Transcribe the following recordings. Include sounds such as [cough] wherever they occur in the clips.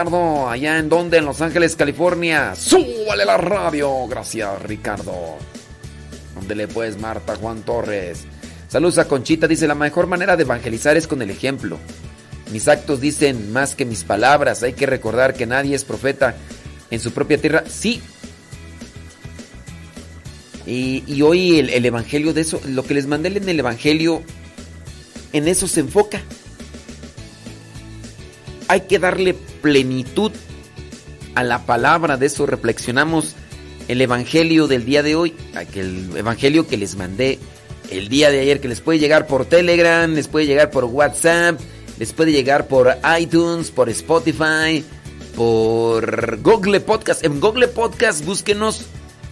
Allá en donde, en Los Ángeles, California. Súbale la radio. Gracias, Ricardo. ¿Dónde le puedes, Marta Juan Torres? Saludos a Conchita, dice, la mejor manera de evangelizar es con el ejemplo. Mis actos dicen más que mis palabras. Hay que recordar que nadie es profeta en su propia tierra. Sí. Y, hoy el, el, Evangelio de eso, lo que les mandé en el Evangelio, en eso se enfoca. Hay que darle plenitud a la palabra. De eso reflexionamos el Evangelio del día de hoy. El Evangelio que les mandé el día de ayer, que les puede llegar por Telegram, les puede llegar por WhatsApp, les puede llegar por iTunes, por Spotify, por Google Podcast. En Google Podcast búsquenos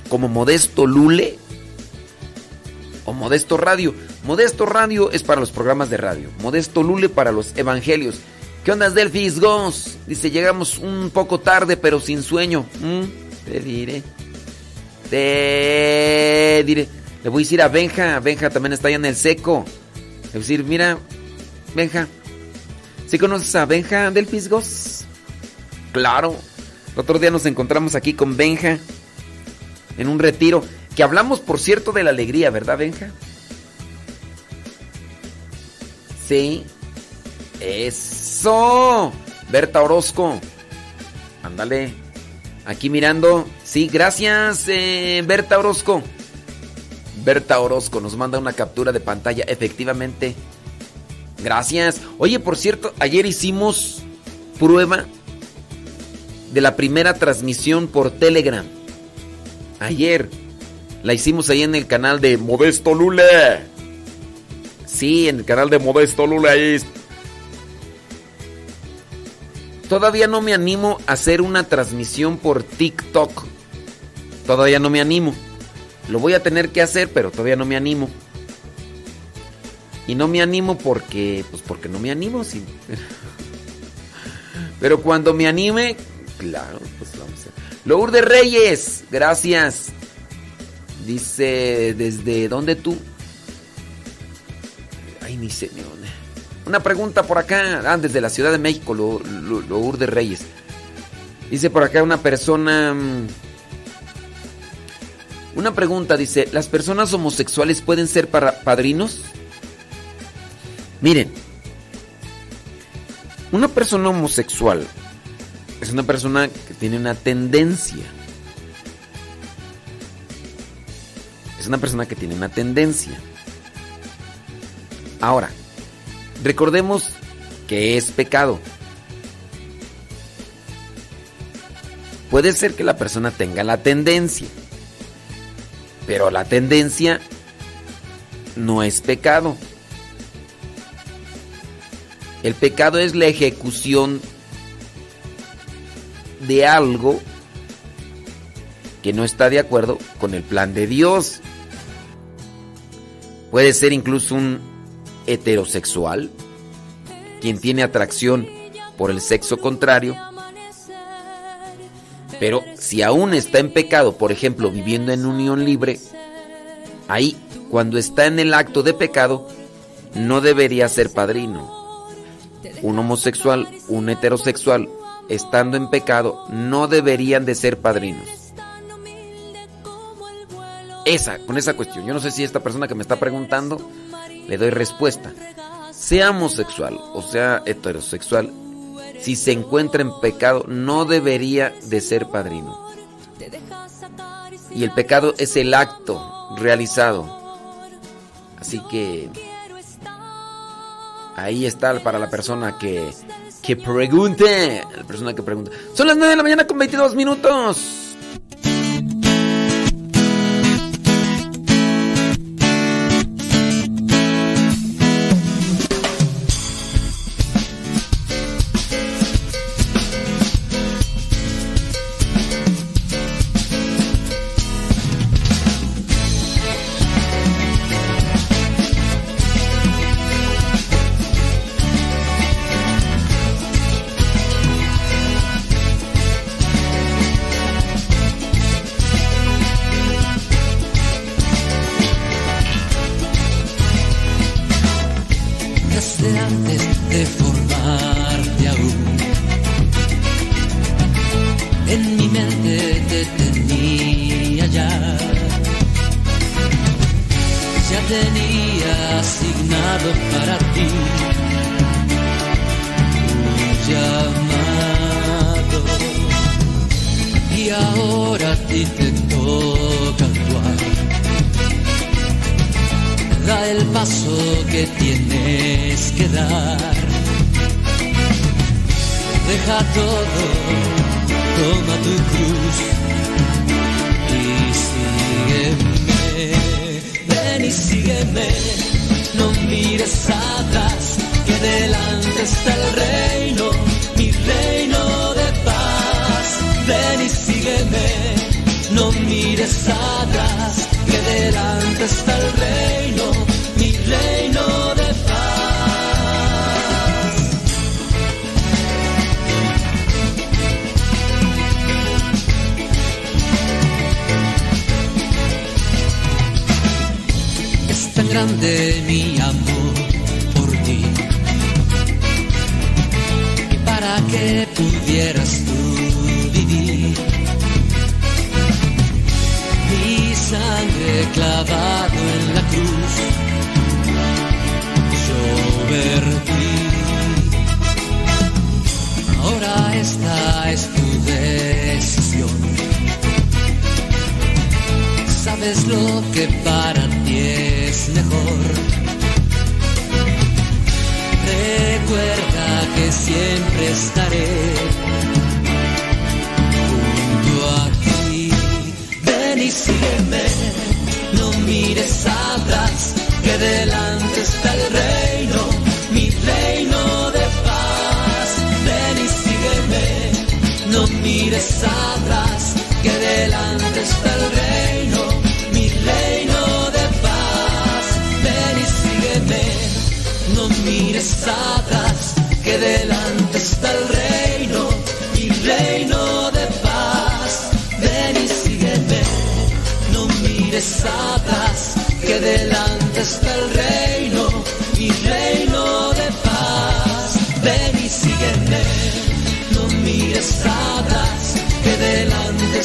como Modesto Lule o Modesto Radio. Modesto Radio es para los programas de radio. Modesto Lule para los evangelios. ¿Qué onda, Delphis Ghost? Dice, llegamos un poco tarde, pero sin sueño. ¿Mm? Te diré. Te diré. Le voy a decir a Benja. Benja también está allá en el seco. Le voy a decir, mira, Benja. ¿Sí conoces a Benja del Fisgos? Claro. El otro día nos encontramos aquí con Benja. En un retiro. Que hablamos, por cierto, de la alegría, ¿verdad, Benja? Sí. Eso. Berta Orozco. Ándale. Aquí mirando. Sí, gracias, eh, Berta Orozco. Berta Orozco nos manda una captura de pantalla. Efectivamente. Gracias. Oye, por cierto, ayer hicimos prueba de la primera transmisión por Telegram. Ayer. La hicimos ahí en el canal de Modesto Lule. Sí, en el canal de Modesto Lule. Ahí Todavía no me animo a hacer una transmisión por TikTok. Todavía no me animo. Lo voy a tener que hacer, pero todavía no me animo. Y no me animo porque, pues porque no me animo, sí. [laughs] Pero cuando me anime, claro, pues vamos a. Lourdes Reyes, gracias. Dice, ¿desde dónde tú? Ay, ni sé ni dónde. Una pregunta por acá. Ah, desde la Ciudad de México, Lourdes Reyes. Dice por acá una persona. Mm, una pregunta, dice, ¿las personas homosexuales pueden ser para padrinos? Miren, una persona homosexual es una persona que tiene una tendencia. Es una persona que tiene una tendencia. Ahora, recordemos que es pecado. Puede ser que la persona tenga la tendencia. Pero la tendencia no es pecado. El pecado es la ejecución de algo que no está de acuerdo con el plan de Dios. Puede ser incluso un heterosexual, quien tiene atracción por el sexo contrario, pero si aún está en pecado, por ejemplo, viviendo en unión libre, ahí, cuando está en el acto de pecado, no debería ser padrino. Un homosexual, un heterosexual, estando en pecado, no deberían de ser padrinos. Esa, con esa cuestión. Yo no sé si esta persona que me está preguntando le doy respuesta. Sea homosexual o sea heterosexual, si se encuentra en pecado, no debería de ser padrino. Y el pecado es el acto realizado. Así que ahí está para la persona que, que pregunte. La persona que pregunta. Son las 9 de la mañana con 22 minutos.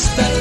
Está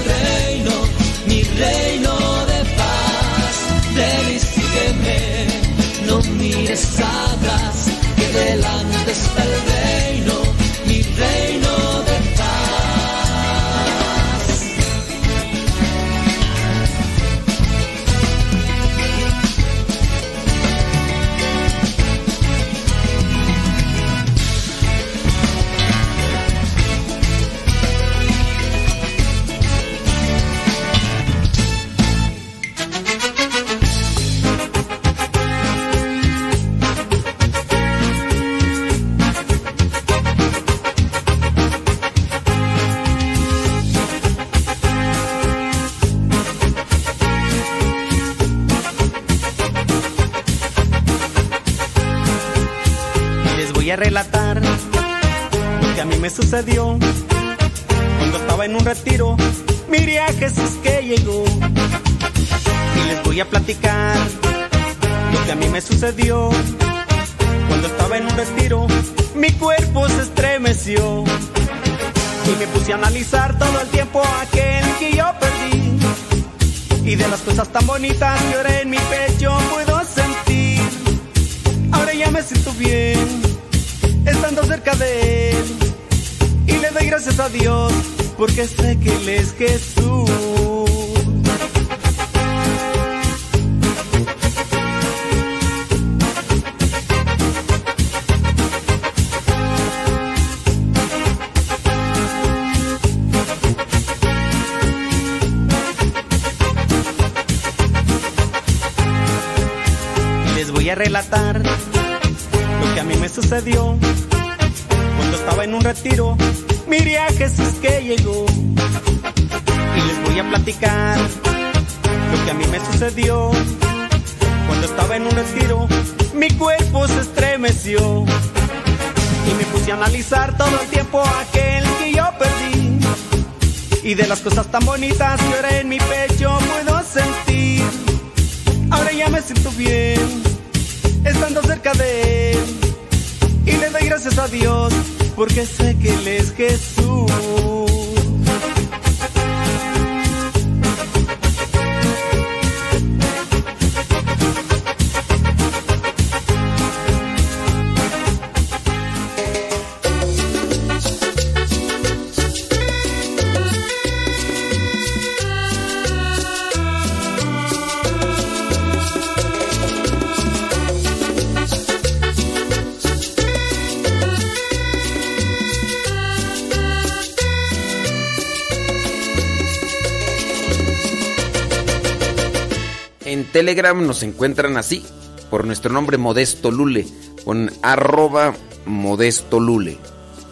Nos encuentran así, por nuestro nombre Modesto Lule, con arroba Modesto Lule.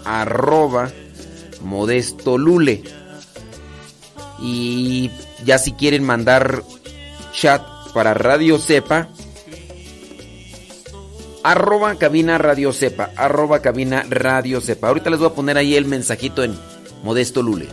Arroba Modesto Lule. Y ya si quieren mandar chat para Radio Cepa, arroba cabina Radio Cepa, arroba cabina Radio Cepa. Ahorita les voy a poner ahí el mensajito en Modesto Lule.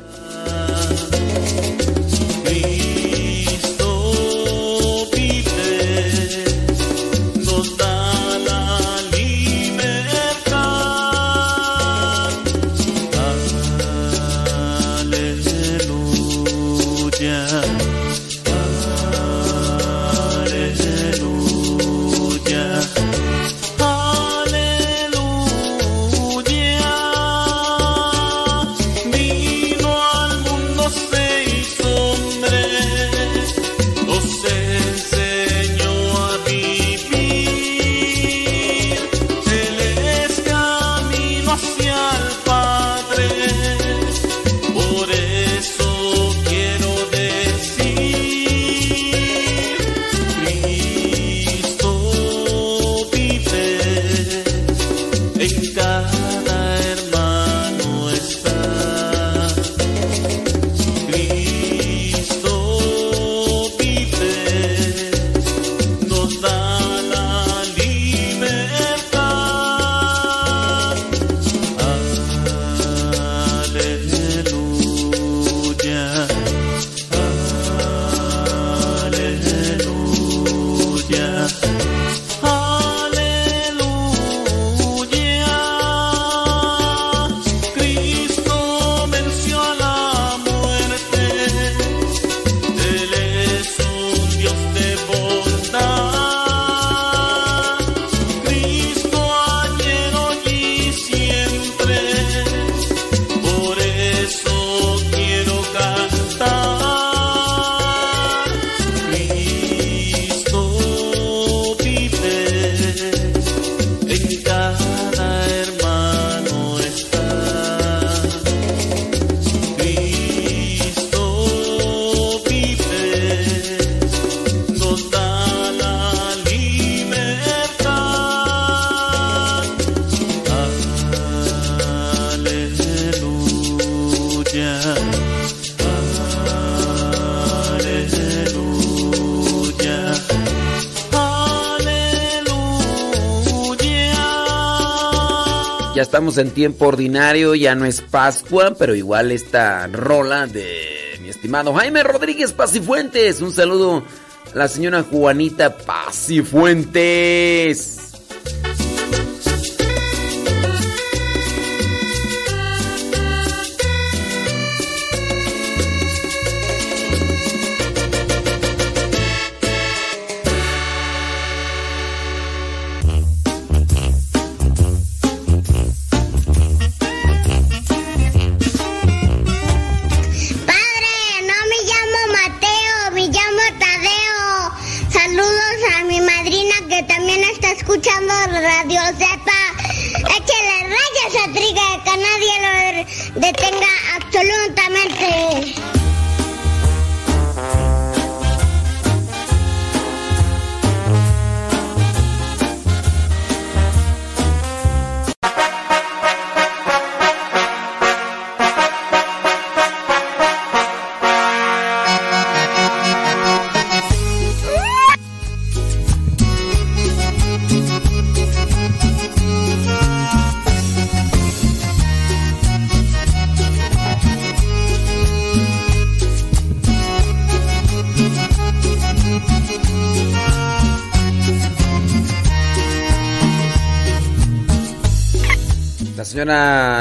En tiempo ordinario, ya no es Pascua, pero igual esta rola de mi estimado Jaime Rodríguez Pacifuentes. Un saludo a la señora Juanita Pacifuentes.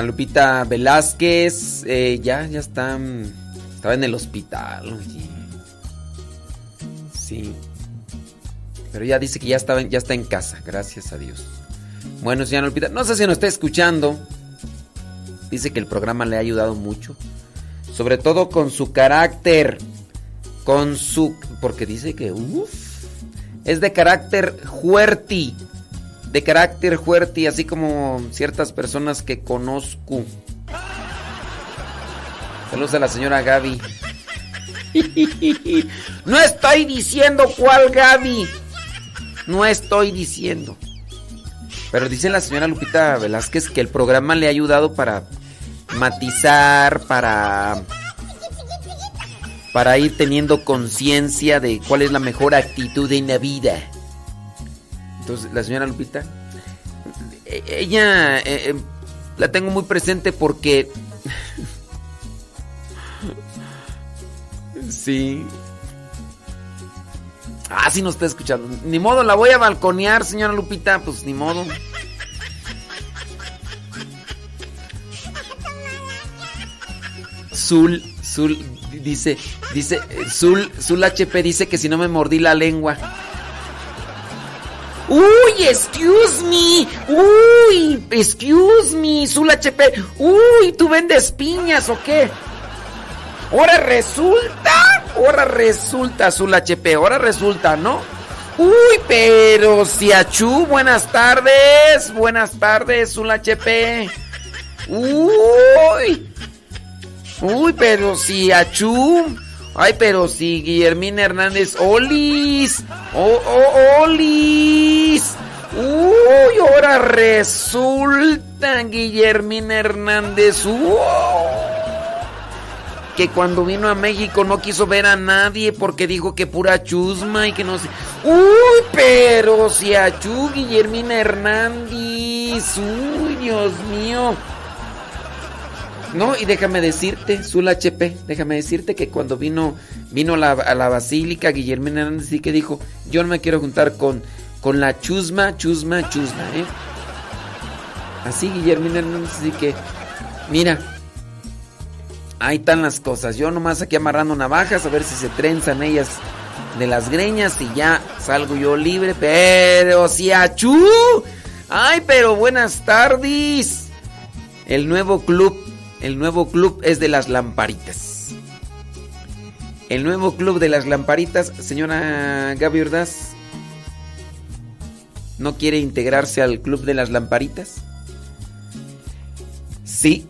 Lupita Velázquez, eh, ya, ya está. Estaba en el hospital. Sí. Pero ya dice que ya, ya está en casa, gracias a Dios. Bueno, señora Lupita, no sé si nos está escuchando. Dice que el programa le ha ayudado mucho. Sobre todo con su carácter. Con su. Porque dice que. Uf, es de carácter fuerte de carácter fuerte, así como ciertas personas que conozco. Saludos a la señora Gaby. [laughs] No estoy diciendo cuál Gaby. No estoy diciendo. Pero dice la señora Lupita Velázquez que el programa le ha ayudado para matizar, para para ir teniendo conciencia de cuál es la mejor actitud en la vida. Entonces, la señora Lupita, e-, ella eh, eh, la tengo muy presente porque [laughs] sí. Ah, sí nos está escuchando. Ni modo, la voy a balconear, señora Lupita. Pues ni modo. Zul, Zul, dice, dice, Zul, Zul HP dice que si no me mordí la lengua. Uy, excuse me. Uy, excuse me, Zul HP. Uy, ¿tú vendes piñas o qué? Ahora resulta, ahora resulta, Zul HP, ahora resulta, ¿no? Uy, pero si Achú, buenas tardes, buenas tardes, Zul HP. Uy, uy, pero si Achú. Ay, pero si Guillermina Hernández, Olis, oh, oh, Olis. Uy, ahora resulta Guillermina Hernández. Uy que cuando vino a México no quiso ver a nadie porque dijo que pura chusma y que no sé. Uy, pero si a Chu Guillermina Hernández. Uy, Dios mío. No, y déjame decirte, Zul HP, déjame decirte que cuando vino vino la, a la basílica Guillermina Hernández y que dijo, yo no me quiero juntar con, con la chusma, chusma, chusma, ¿eh? Así Guillermina Hernández, así que, mira, Ahí están las cosas. Yo nomás aquí amarrando navajas a ver si se trenzan ellas de las greñas y ya salgo yo libre. Pero si achú. Ay, pero buenas tardes. El nuevo club, el nuevo club es de las lamparitas. El nuevo club de las lamparitas, señora Gaby Ordaz, ¿no quiere integrarse al club de las lamparitas? Sí,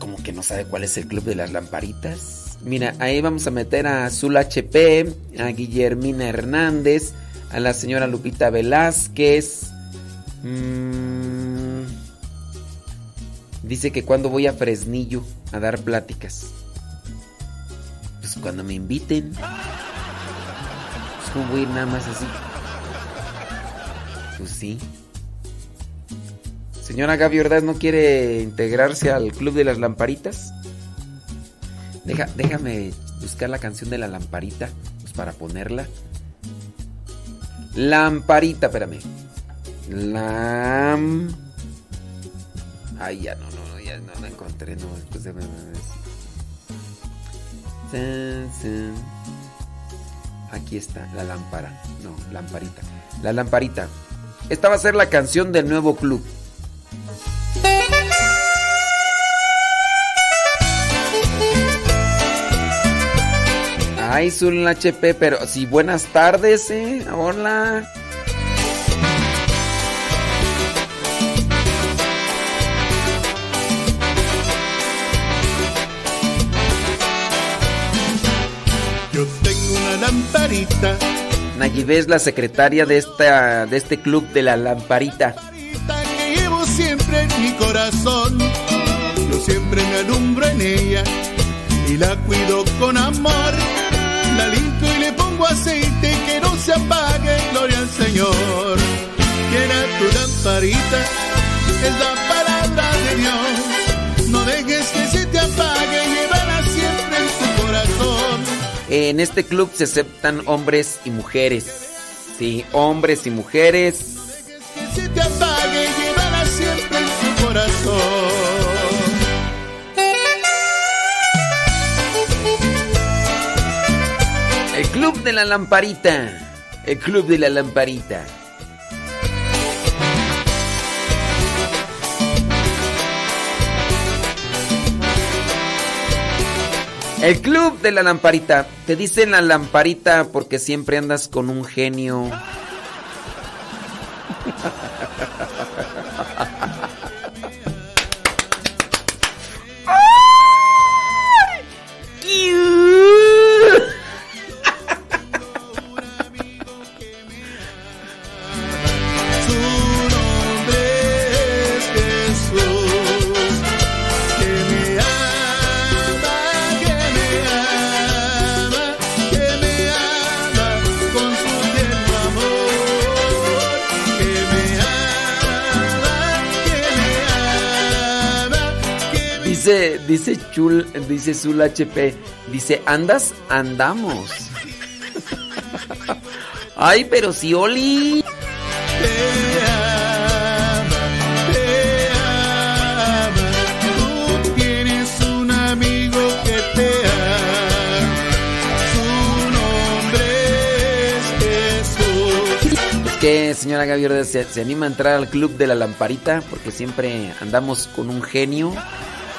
como que no sabe cuál es el club de las lamparitas. Mira, ahí vamos a meter a Azul HP, a Guillermina Hernández, a la señora Lupita Velázquez. Mm, dice que cuando voy a Fresnillo a dar pláticas. Pues cuando me inviten. Pues no voy nada más así. Pues sí. Señora Gaby Ordaz, ¿no quiere integrarse al Club de las Lamparitas? Déjame buscar la canción de la lamparita pues para ponerla. Lamparita, espérame. Lam. Ay, ya no, no, ya no la encontré, no, después de Aquí está, la lámpara. No, lamparita. La lamparita. Esta va a ser la canción del nuevo club. Ay, un HP, pero sí, buenas tardes, eh. Hola. Lamparita. Nayibé es la secretaria de esta de este club de la lamparita. Que llevo siempre en mi corazón. Yo siempre me alumbro en ella y la cuido con amor la limpio y le pongo aceite que no se apague, gloria al Señor. Quiera tu lamparita, es la palabra de Dios. No dejes que se te apague, En este club se aceptan hombres y mujeres. Sí, hombres y mujeres. No dejes que se te apague, llévala siempre en tu corazón. El Club de la Lamparita. El Club de la Lamparita. El Club de la Lamparita. Te dicen la Lamparita porque siempre andas con un genio. [laughs] Dice, Chul, dice Zul HP, dice, ¿andas? Andamos. [laughs] Ay, pero si Oli. que, señora Gaby se, se, anima a entrar al club de la lamparita? Porque siempre andamos con un genio.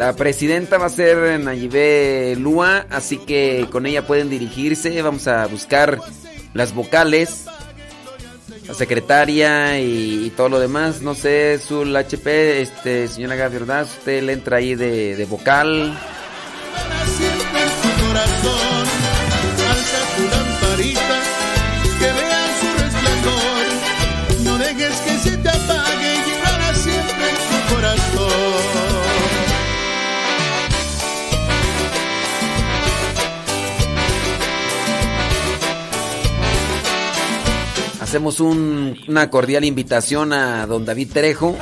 La presidenta va a ser Nayibé Lua, así que con ella pueden dirigirse. Vamos a buscar las vocales, la secretaria y, todo lo demás. No sé, su HP, este, señora Gaby ¿verdad? Usted le entra ahí de vocal. Hacemos un, una cordial invitación a don David Trejo.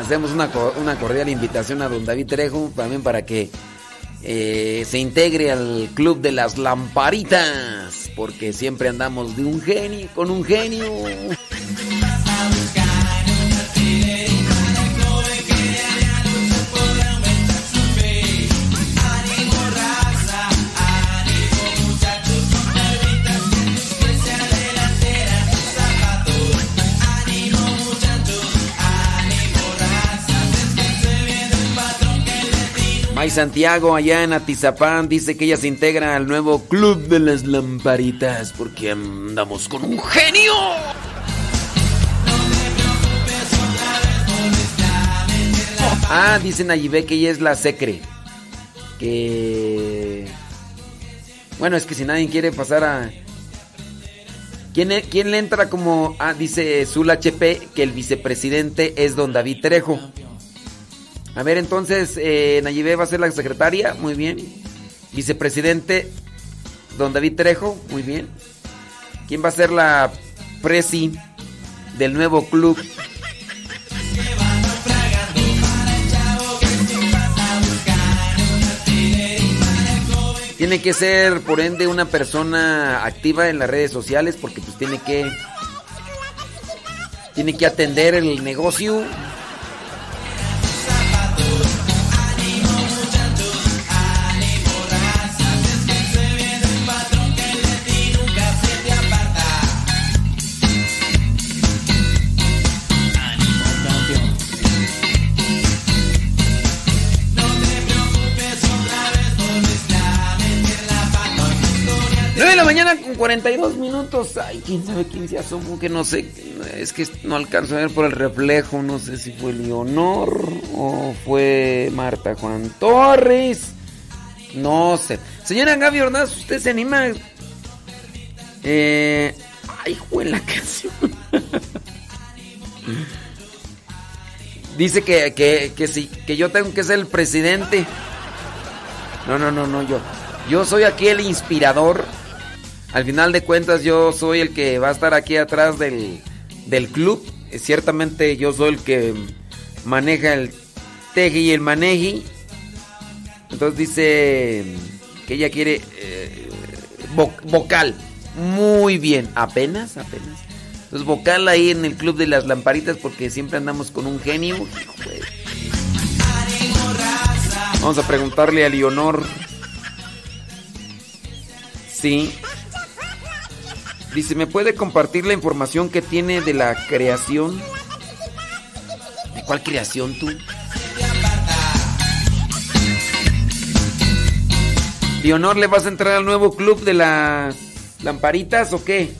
Hacemos una, una cordial invitación a don David Trejo también para que eh, se integre al club de las lamparitas, porque siempre andamos de un genio, con un genio. Santiago, allá en Atizapán, dice que ella se integra al nuevo Club de las Lamparitas porque andamos con un genio. Ah, dicen allí ve que ella es la secre. Que. Bueno, es que si nadie quiere pasar a. ¿Quién, e-, ¿Quién le entra como.? Ah, dice Zul HP que el vicepresidente es don David Trejo. A ver, entonces, eh, Nayibé va a ser la secretaria, muy bien. Vicepresidente, don David Trejo, muy bien. ¿Quién va a ser la presi del nuevo club? Tiene que ser, por ende, una persona activa en las redes sociales porque pues tiene que tiene que atender el negocio. Con 42 minutos. Ay, quién sabe quién se asomó, que no sé. Es que no alcanzo a ver por el reflejo. No sé si fue Leonor o fue Marta Juan Torres. No sé. Señora Gaby Ordaz, ¿usted se anima? Eh. Ay, fue la [laughs] canción. Dice que, que, que, sí, que yo tengo que ser el presidente. No, no, no, no, yo. Yo soy aquí el inspirador al final de cuentas yo soy el que va a estar aquí atrás del, club. Ciertamente yo soy el que maneja el teje y el maneji. Entonces dice que ella quiere eh, vocal. Muy bien, apenas, apenas. Entonces vocal ahí en el club de las lamparitas porque siempre andamos con un genio. Vamos a preguntarle a Leonor. Sí. Dice, ¿me puede compartir la información que tiene de la creación? ¿De cuál creación tú? Leonor, ¿le vas a entrar al nuevo club de las lamparitas o qué?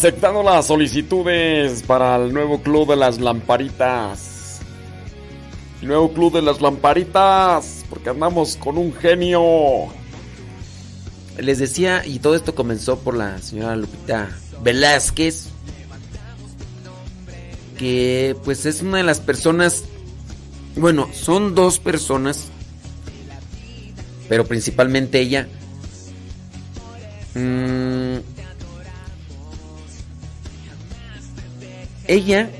Aceptando las solicitudes para el nuevo club de las lamparitas. Nuevo club de las lamparitas, porque andamos con un genio. Les decía, y todo esto comenzó por la señora Lupita Velázquez, que pues es una de las personas, bueno, son dos personas, pero principalmente ella. Mmm, ella,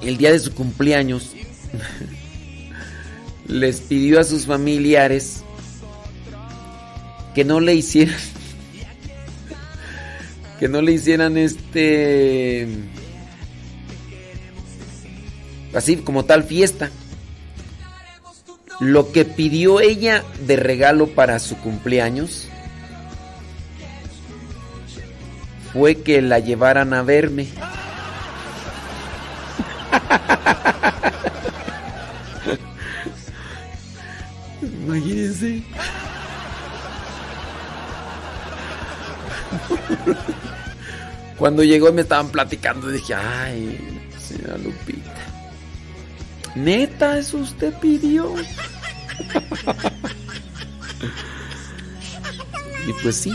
el día de su cumpleaños, [laughs] les pidió a sus familiares que no le hicieran [laughs] que no le hicieran este así como tal fiesta. Lo que pidió ella de regalo para su cumpleaños fue que la llevaran a verme. Imagínense. Cuando llegó me estaban platicando y dije, ay, señora Lupita. Neta, eso usted pidió. y pues sí.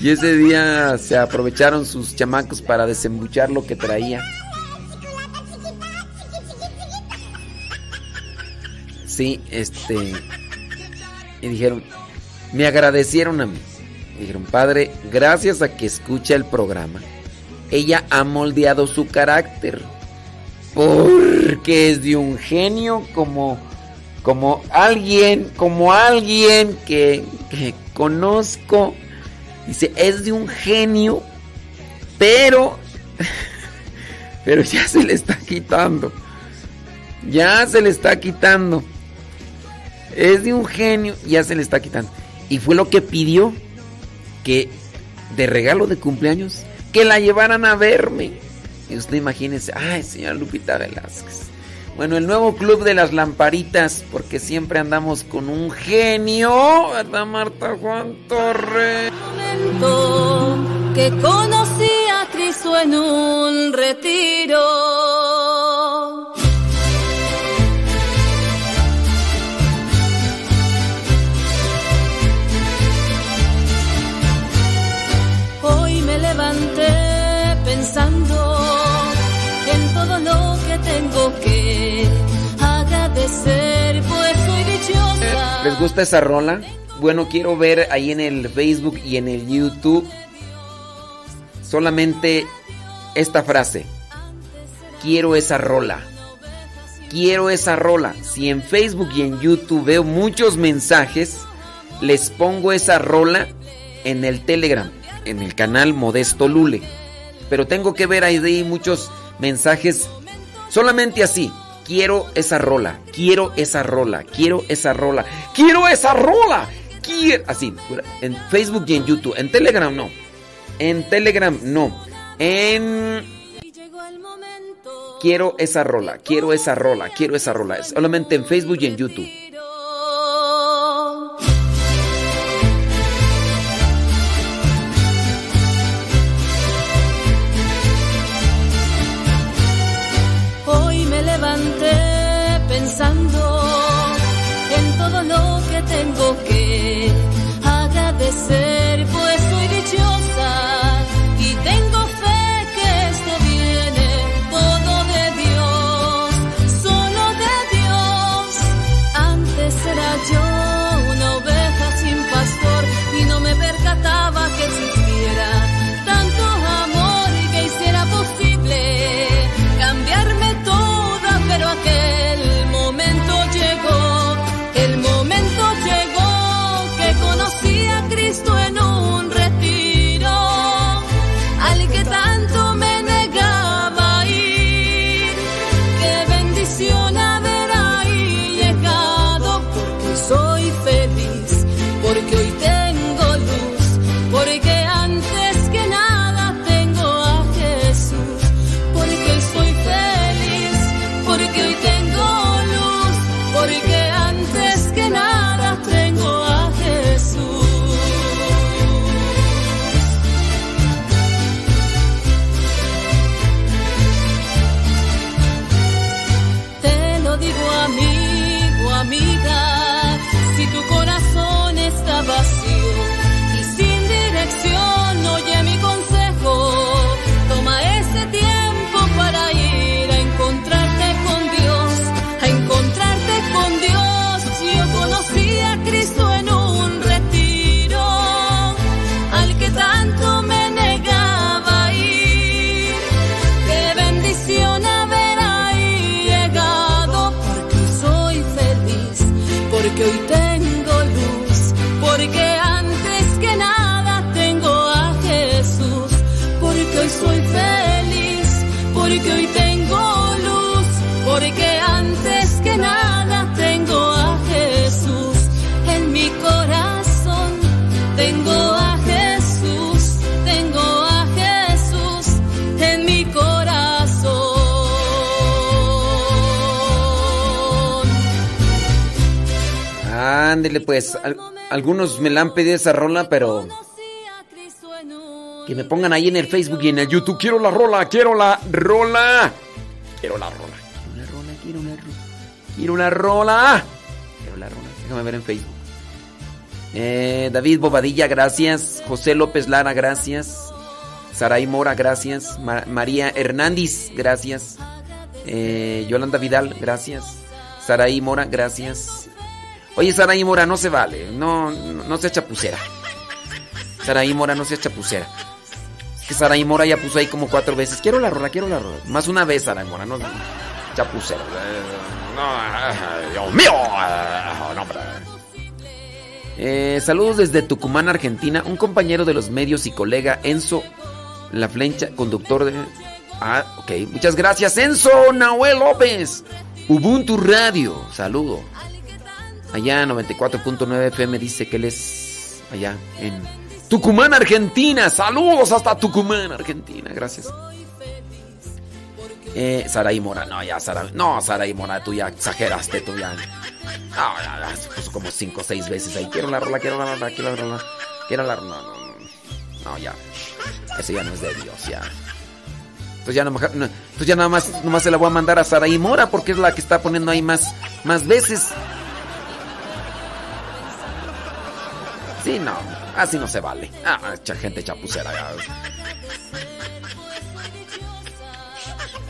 Y ese día se aprovecharon sus chamacos para desembuchar lo que traía. Sí, este. Y dijeron, me agradecieron a mí. Dijeron, padre, gracias a que escucha el programa, ella ha moldeado su carácter. Porque es de un genio como, como alguien, como alguien que, que conozco Dice, es de un genio, pero, [laughs] pero ya se le está quitando. Ya se le está quitando. Es de un genio, ya se le está quitando. Y fue lo que pidió, que de regalo de cumpleaños, que la llevaran a verme. Y usted imagínese, ay, señora Lupita Velázquez. Bueno, el nuevo club de las lamparitas, porque siempre andamos con un genio, ¿verdad, Marta Juan Torres? Que conocí a Cristo en un retiro. Hoy me levanté tengo que agradecer, pues soy dichosa. ¿Les gusta esa rola? Bueno, quiero ver ahí en el Facebook y en el YouTube solamente esta frase. Quiero esa rola. Quiero esa rola. Si en Facebook y en YouTube veo muchos mensajes, les pongo esa rola en el Telegram, en el canal Modesto Lule. Pero tengo que ver ahí muchos mensajes solamente así. Quiero esa rola, quiero esa rola, quiero esa rola, quiero esa rola, quiero... Así, en Facebook y en YouTube. En Telegram no. En Telegram no. En... Quiero esa rola, quiero esa rola, quiero esa rola. Solamente en Facebook y en YouTube. Me la han pedido esa rola, pero que me pongan ahí en el Facebook y en el YouTube. Quiero la rola, quiero la rola. Quiero la rola. Una rola, quiero una rola. Quiero una rola. Quiero la rola. Déjame ver en Facebook. Eh, David Bobadilla, gracias. José López Lara, gracias. Saray Mora, gracias. Ma- María Hernández, gracias. Eh, Yolanda Vidal, gracias. Saraí Mora, gracias. Oye, Saraí Mora, no se vale. No, no, no sea chapucera. Saraí Mora, no sea chapucera. Es que Saraí Mora ya puso ahí como cuatro veces. Quiero la rola, quiero la rola. Más una vez, Saraí Mora, no. Chapucera. No, ay, Dios mío. Ah, No. Eh, saludos desde Tucumán, Argentina. Un compañero de los medios y colega Enzo La Flecha, conductor de. Ah, ok. Muchas gracias, Enzo Nahuel López. Ubuntu Radio. Saludo. Allá 94.9 FM dice que él es allá en Tucumán, Argentina. Saludos hasta Tucumán, Argentina. Gracias. Eh, Saraí Mora, no, ya, Saraí. No, Saraí Mora, tú ya exageraste, tú ya. No, ya, ya, se puso como cinco o seis veces ahí. Quiero la rola, quiero la rola, quiero la rola. Quiero la rola. No, no, no. Ya. Eso ya no es de Dios, ya. Entonces ya, no, no, entonces ya nada más, nomás se la voy a mandar a Saraí Mora porque es la que está poniendo ahí más, más veces. Sí, no, así no se vale. Ah, gente chapucera. ya.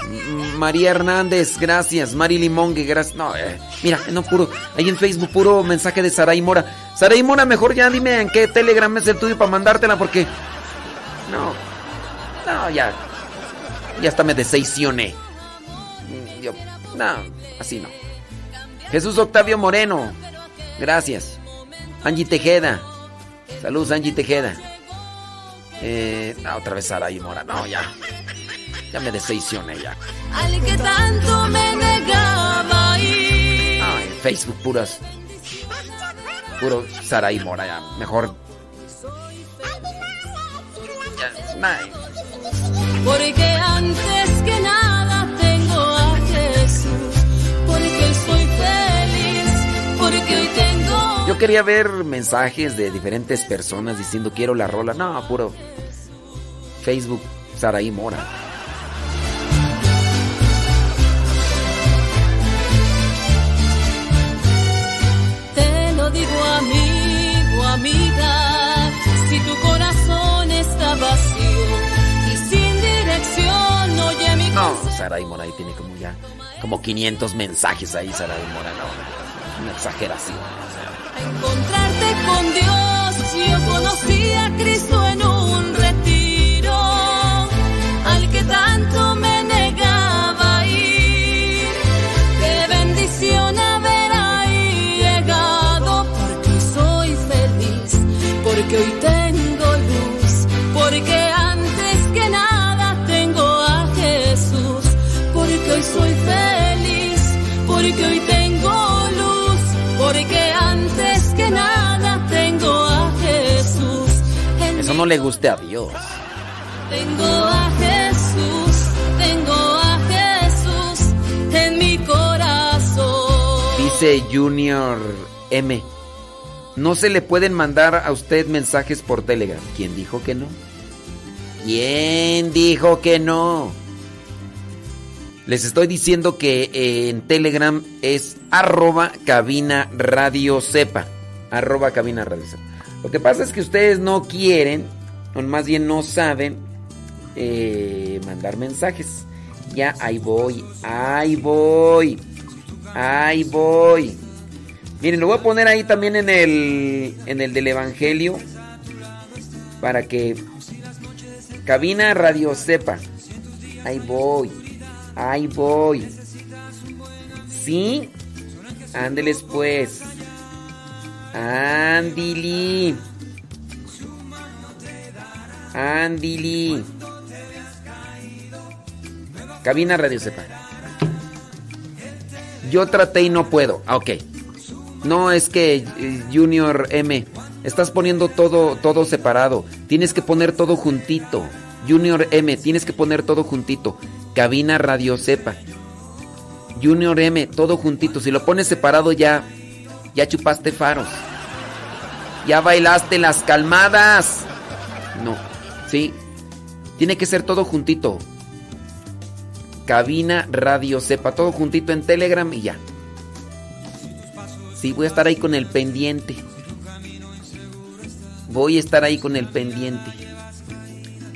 M- María Hernández, gracias. Mari Limongue, gracias. No, eh, mira, no puro. Ahí en Facebook, puro mensaje de Saray Mora. Saray Mora, mejor ya dime en qué Telegram es el tuyo para mandártela porque. No. No, ya. Ya hasta me decepcioné. Mm, no, así no. Jesús Octavio Moreno, gracias. Angie Tejeda, saludos Angie Tejeda. Eh, no, otra vez Saray Mora, no, ya. Ya me decepcioné ya. Al que tanto me negaba ir. En Facebook puras. Puro Saray Mora, ya. Mejor. Ya, nah, Porque antes que nada Yo quería ver mensajes de diferentes personas diciendo quiero la rola. No, puro Facebook, Saraí Mora. Te lo digo amigo, amiga, si tu corazón está vacío y sin dirección, oye mi No. Saraí Mora ahí tiene como ya, como 500 mensajes ahí, Saraí Mora. No, una exageración. Encontrarte con Dios, yo conocí a Cristo en un no le guste a Dios. tengo a Jesús, tengo a Jesús en mi corazón. Dice Junior M. No se le pueden mandar a usted mensajes por Telegram. ¿Quién dijo que no? ¿Quién dijo que no? Les estoy diciendo que eh, en Telegram es arroba cabina radio sepa. Arroba cabina radio sepa. Lo que pasa es que ustedes no quieren, más bien no saben, eh, mandar mensajes. Ya, ahí voy, ahí voy, ahí voy. Miren, lo voy a poner ahí también en el, en el del Evangelio. Para que cabina radio sepa. Ahí voy. Ahí voy. ¿Sí? Ándeles pues. Andili. Andili. Cabina Radio Sepa. Yo traté y no puedo. Ah, ok. No, es que eh, Junior M, estás poniendo todo, todo separado. Tienes que poner todo juntito. Junior M, tienes que poner todo juntito. Cabina Radio Sepa. Junior M, todo juntito. Si lo pones separado ya, ya chupaste faros. Ya bailaste las calmadas. No, sí. Tiene que ser todo juntito. Cabina Radio Sepa, todo juntito en Telegram y ya. Sí, voy a estar ahí con el pendiente. Voy a estar ahí con el pendiente.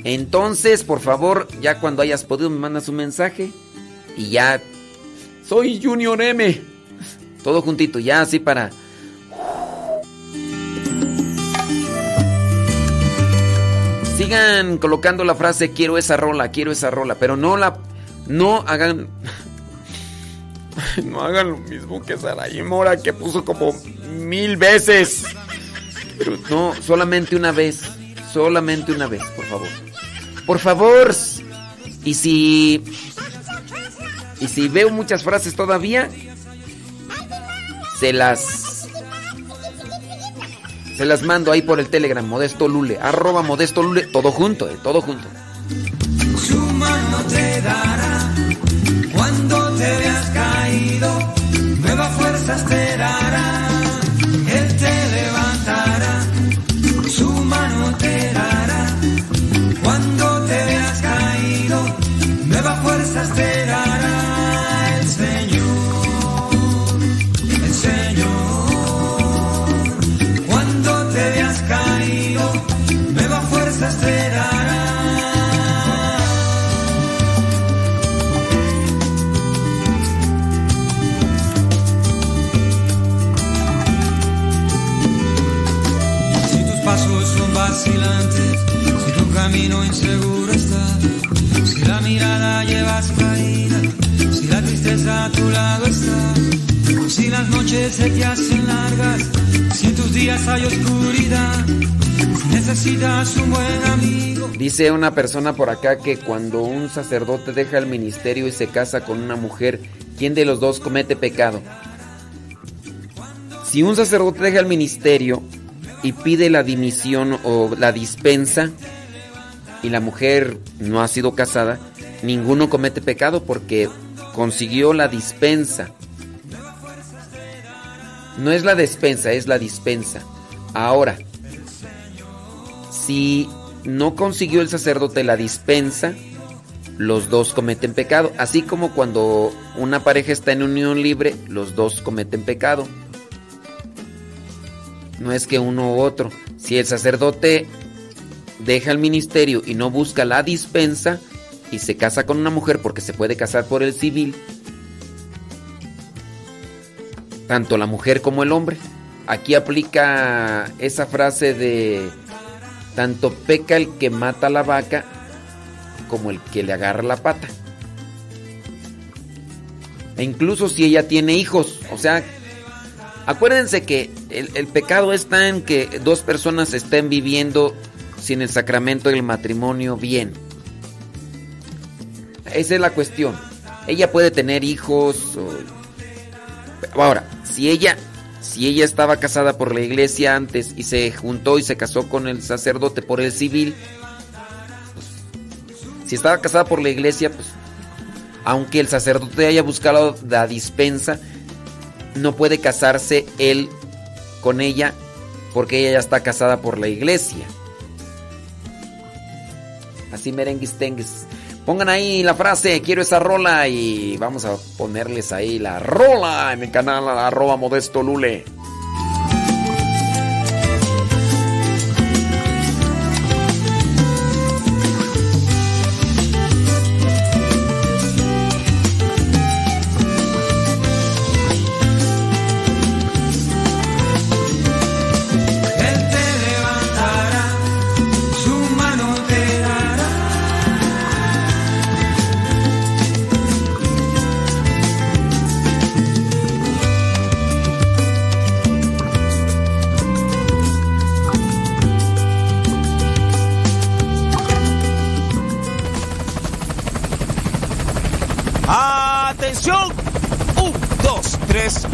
Entonces, por favor, ya cuando hayas podido me mandas un mensaje y ya soy Junior M. Todo juntito, ya así para Sigan colocando la frase quiero esa rola, quiero esa rola, pero no la no hagan [laughs] no hagan lo mismo que Saraí Mora que puso como mil veces. No, solamente una vez, solamente una vez, por favor. Por favor. Y si y si veo muchas frases todavía se las se las mando ahí por el Telegram, Modesto Lule, arroba Modesto Lule, todo junto, eh, todo junto. Su mano te dará. Cuando te veas caído, nuevas fuerzas te dará, Él te levantará, su mano te dará. Cuando te veas caído, nuevas fuerzas te dará camino inseguro está, si la mirada llevas caída, si la tristeza a tu lado está, si las noches se te hacen largas, si en tus días hay oscuridad, si necesitas un buen amigo. Dice una persona por acá que cuando un sacerdote deja el ministerio y se casa con una mujer, ¿quién de los dos comete pecado? Si un sacerdote deja el ministerio y pide la dimisión o la dispensa y la mujer no ha sido casada, ninguno comete pecado porque consiguió la dispensa. No es la despensa, es la dispensa. Ahora, si no consiguió el sacerdote la dispensa, los dos cometen pecado. Así como cuando una pareja está en unión libre, los dos cometen pecado. No es que uno u otro. Si el sacerdote deja el ministerio y no busca la dispensa y se casa con una mujer porque se puede casar por el civil, tanto la mujer como el hombre, aquí aplica esa frase de tanto peca el que mata la vaca como el que le agarra la pata. E incluso si ella tiene hijos, o sea, acuérdense que el, el pecado está en que dos personas estén viviendo sin el sacramento del matrimonio bien. Esa es la cuestión. Ella puede tener hijos. Ahora, si ella, si ella estaba casada por la iglesia antes y se juntó y se casó con el sacerdote por el civil, pues, si estaba casada por la iglesia, pues, aunque el sacerdote haya buscado la dispensa, no puede casarse él con ella porque ella ya está casada por la iglesia. Así merengues tengues. Pongan ahí la frase, quiero esa rola y vamos a ponerles ahí la rola en el canal arroba modesto lule.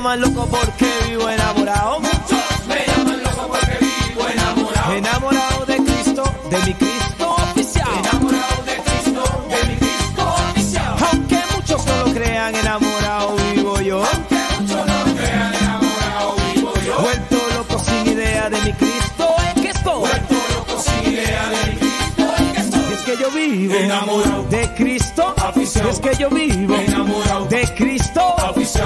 Llaman loco porque vivo enamorado. Muchos me llaman loco porque vivo enamorado. Enamorado de Cristo, de mi Cristo oficial. Enamorado de Cristo, de mi Cristo oficial. Aunque muchos no lo crean, enamorado vivo yo. Aunque muchos no lo crean, enamorado vivo yo. Vuelto loco sin idea de mi Cristo en que estoy. Vuelto loco sin idea de mi Cristo en que estoy. Es que yo vivo Enamorado. de Cristo. Afición. Y es que yo vivo Enamorado. de Cristo.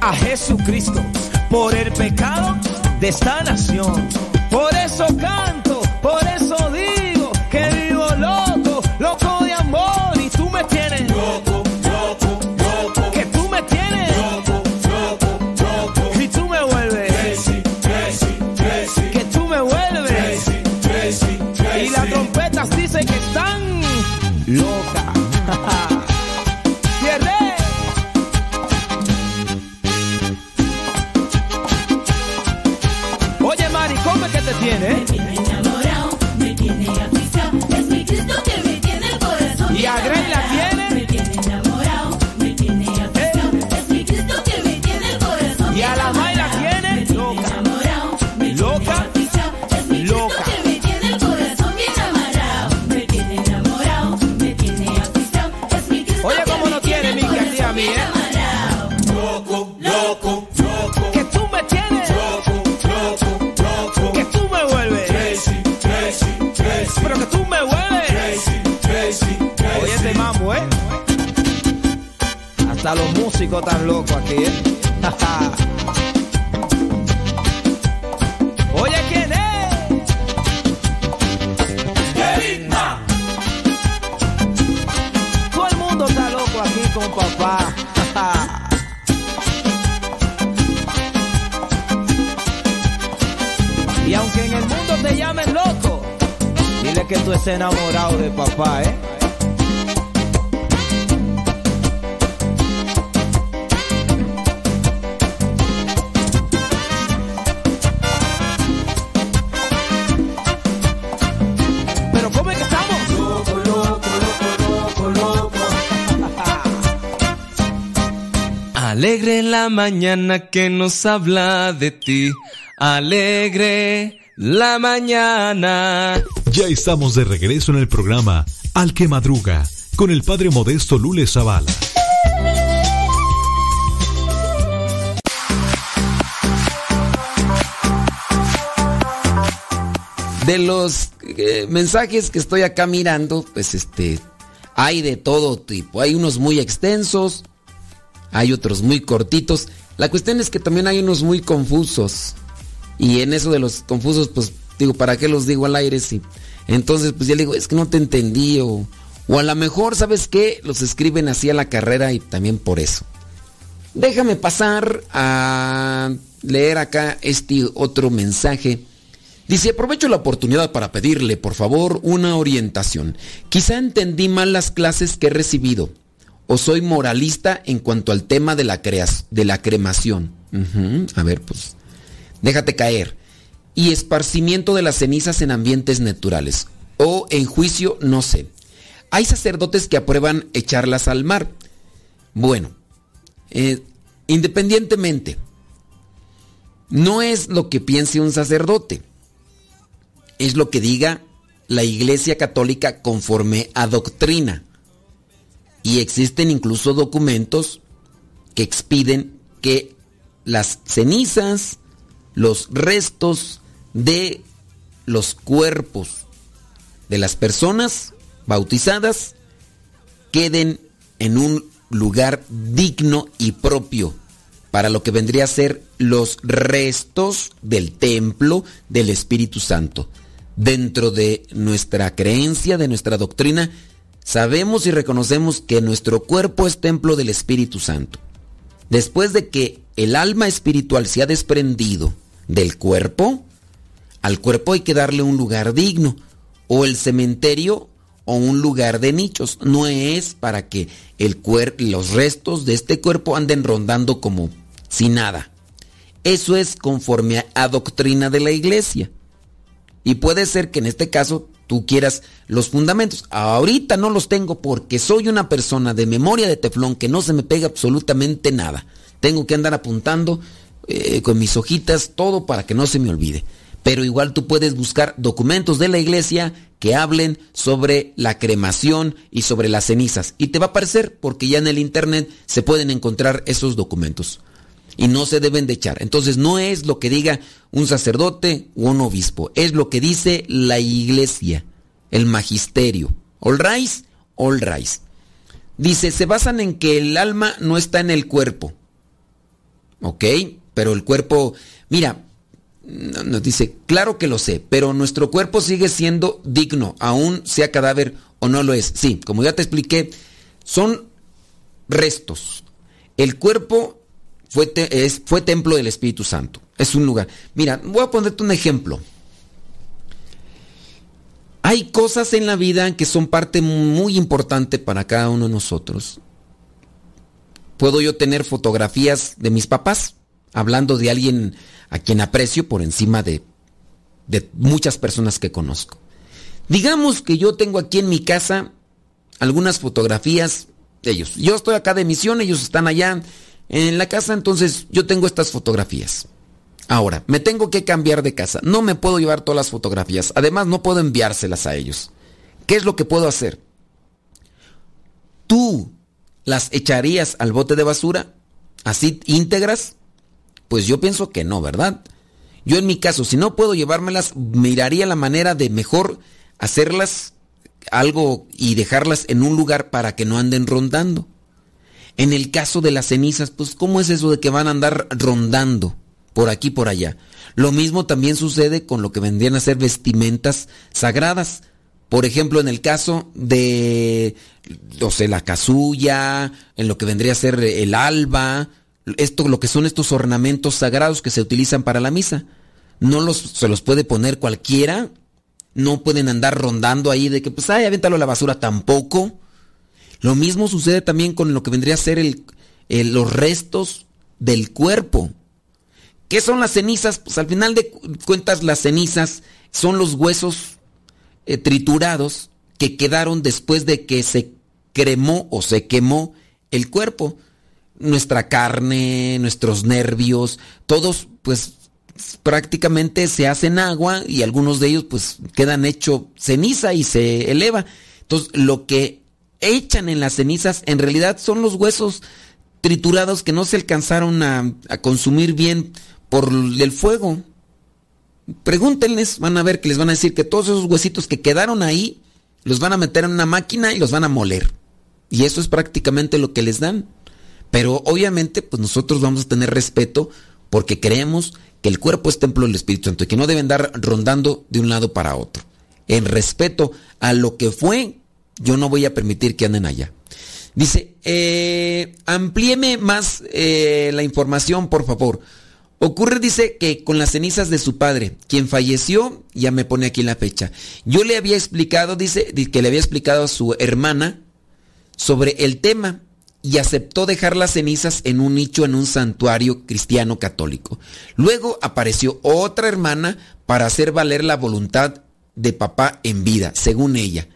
A Jesucristo por el pecado de esta nación. Por eso canto, dile que tú estés enamorado de papá, ¿eh? Pero ¿cómo es que estamos? Loco, loco, loco, loco, loco. Alegre la mañana que nos habla de ti. Alegre la mañana. Ya estamos de regreso en el programa Al que Madruga con el padre modesto Lule Zavala. De los eh, mensajes que estoy acá mirando, pues este, hay de todo tipo. Hay unos muy extensos, hay otros muy cortitos. La cuestión es que también hay unos muy confusos. Y en eso de los confusos, pues digo, ¿para qué los digo al aire? Si entonces, pues ya le digo, es que no te entendí. O, o a lo mejor, ¿sabes qué? Los escriben así a la carrera y también por eso. Déjame pasar a leer acá este otro mensaje. Dice, aprovecho la oportunidad para pedirle, por favor, una orientación. Quizá entendí mal las clases que he recibido. O soy moralista en cuanto al tema de la, de la cremación. A ver, pues, déjate caer. y esparcimiento de las cenizas en ambientes naturales o en juicio, no sé. Hay sacerdotes que aprueban echarlas al mar. Bueno, eh, independientemente, no es lo que piense un sacerdote, es lo que diga la Iglesia Católica conforme a doctrina. Y existen incluso documentos que expiden que las cenizas, los restos de los cuerpos de las personas bautizadas queden en un lugar digno y propio para lo que vendría a ser los restos del templo del Espíritu Santo. Dentro de nuestra creencia, de nuestra doctrina, sabemos y reconocemos que nuestro cuerpo es templo del Espíritu Santo. Después de que el alma espiritual se ha desprendido del cuerpo, al cuerpo hay que darle un lugar digno, o el cementerio o un lugar de nichos. No es para que el los restos de este cuerpo anden rondando como sin nada. Eso es conforme a doctrina de la iglesia. Y puede ser que en este caso tú quieras los fundamentos. Ahorita no los tengo porque soy una persona de memoria de teflón que no se me pega absolutamente nada. Tengo que andar apuntando eh, con mis hojitas todo para que no se me olvide. Pero igual tú puedes buscar documentos de la iglesia que hablen sobre la cremación y sobre las cenizas. Y te va a aparecer porque ya en el internet se pueden encontrar esos documentos y no se deben de echar. Entonces no es lo que diga un sacerdote o un obispo, es lo que dice la iglesia, el magisterio. All rise, all rise. Dice, se basan en que el alma no está en el cuerpo. ¿Ok? Pero el cuerpo, mira, nos dice, claro que lo sé, pero nuestro cuerpo sigue siendo digno, aún sea cadáver o no lo es. Sí, como ya te expliqué, son restos. El cuerpo fue, es, fue templo del Espíritu Santo. Es un lugar. Mira, voy a ponerte un ejemplo. Hay cosas en la vida que son parte muy importante para cada uno de nosotros. Puedo yo tener fotografías de mis papás, hablando de alguien a quien aprecio por encima de, de muchas personas que conozco. Digamos que yo tengo aquí en mi casa algunas fotografías de ellos. Yo estoy acá de misión, ellos están allá en la casa, entonces yo tengo estas fotografías. Ahora, me tengo que cambiar de casa. No me puedo llevar todas las fotografías. Además, no puedo enviárselas a ellos. ¿Qué es lo que puedo hacer? ¿Tú las echarías al bote de basura? ¿Así íntegras? Pues yo pienso que no, ¿verdad? Yo en mi caso, si no puedo llevármelas, miraría la manera de mejor hacerlas algo y dejarlas en un lugar para que no anden rondando. En el caso de las cenizas, pues ¿cómo es eso de que van a andar rondando por aquí por allá? Lo mismo también sucede con lo que vendrían a ser vestimentas sagradas. Por ejemplo, en el caso de, o sea, la casulla, en lo que vendría a ser el alba, esto, lo que son estos ornamentos sagrados que se utilizan para la misa. No los, se los puede poner cualquiera, no pueden andar rondando ahí de que, pues, ay, avéntalo a la basura tampoco. Lo mismo sucede también con lo que vendría a ser el, los restos del cuerpo. ¿Qué son las cenizas? Pues al final de cuentas las cenizas son los huesos eh, triturados que quedaron después de que se cremó o se quemó el cuerpo. Nuestra carne, nuestros nervios, todos pues prácticamente se hacen agua y algunos de ellos pues quedan hecho ceniza y se eleva. Entonces lo que echan en las cenizas en realidad son los huesos triturados que no se alcanzaron a, consumir bien por el fuego. Pregúntenles, van a ver que les van a decir que todos esos huesitos que quedaron ahí los van a meter en una máquina y los van a moler. Y eso es prácticamente lo que les dan. Pero obviamente, pues nosotros vamos a tener respeto porque creemos que el cuerpo es templo del Espíritu Santo y que no deben andar rondando de un lado para otro. En respeto a lo que fue yo no voy a permitir que anden allá. Dice, eh, amplíeme más eh, la información, por favor. Ocurre, dice, que con las cenizas de su padre, quien falleció, ya me pone aquí la fecha. Yo le había explicado, dice, que le había explicado a su hermana sobre el tema y aceptó dejar las cenizas en un nicho en un santuario cristiano católico. Luego apareció otra hermana para hacer valer la voluntad de papá en vida, según ella.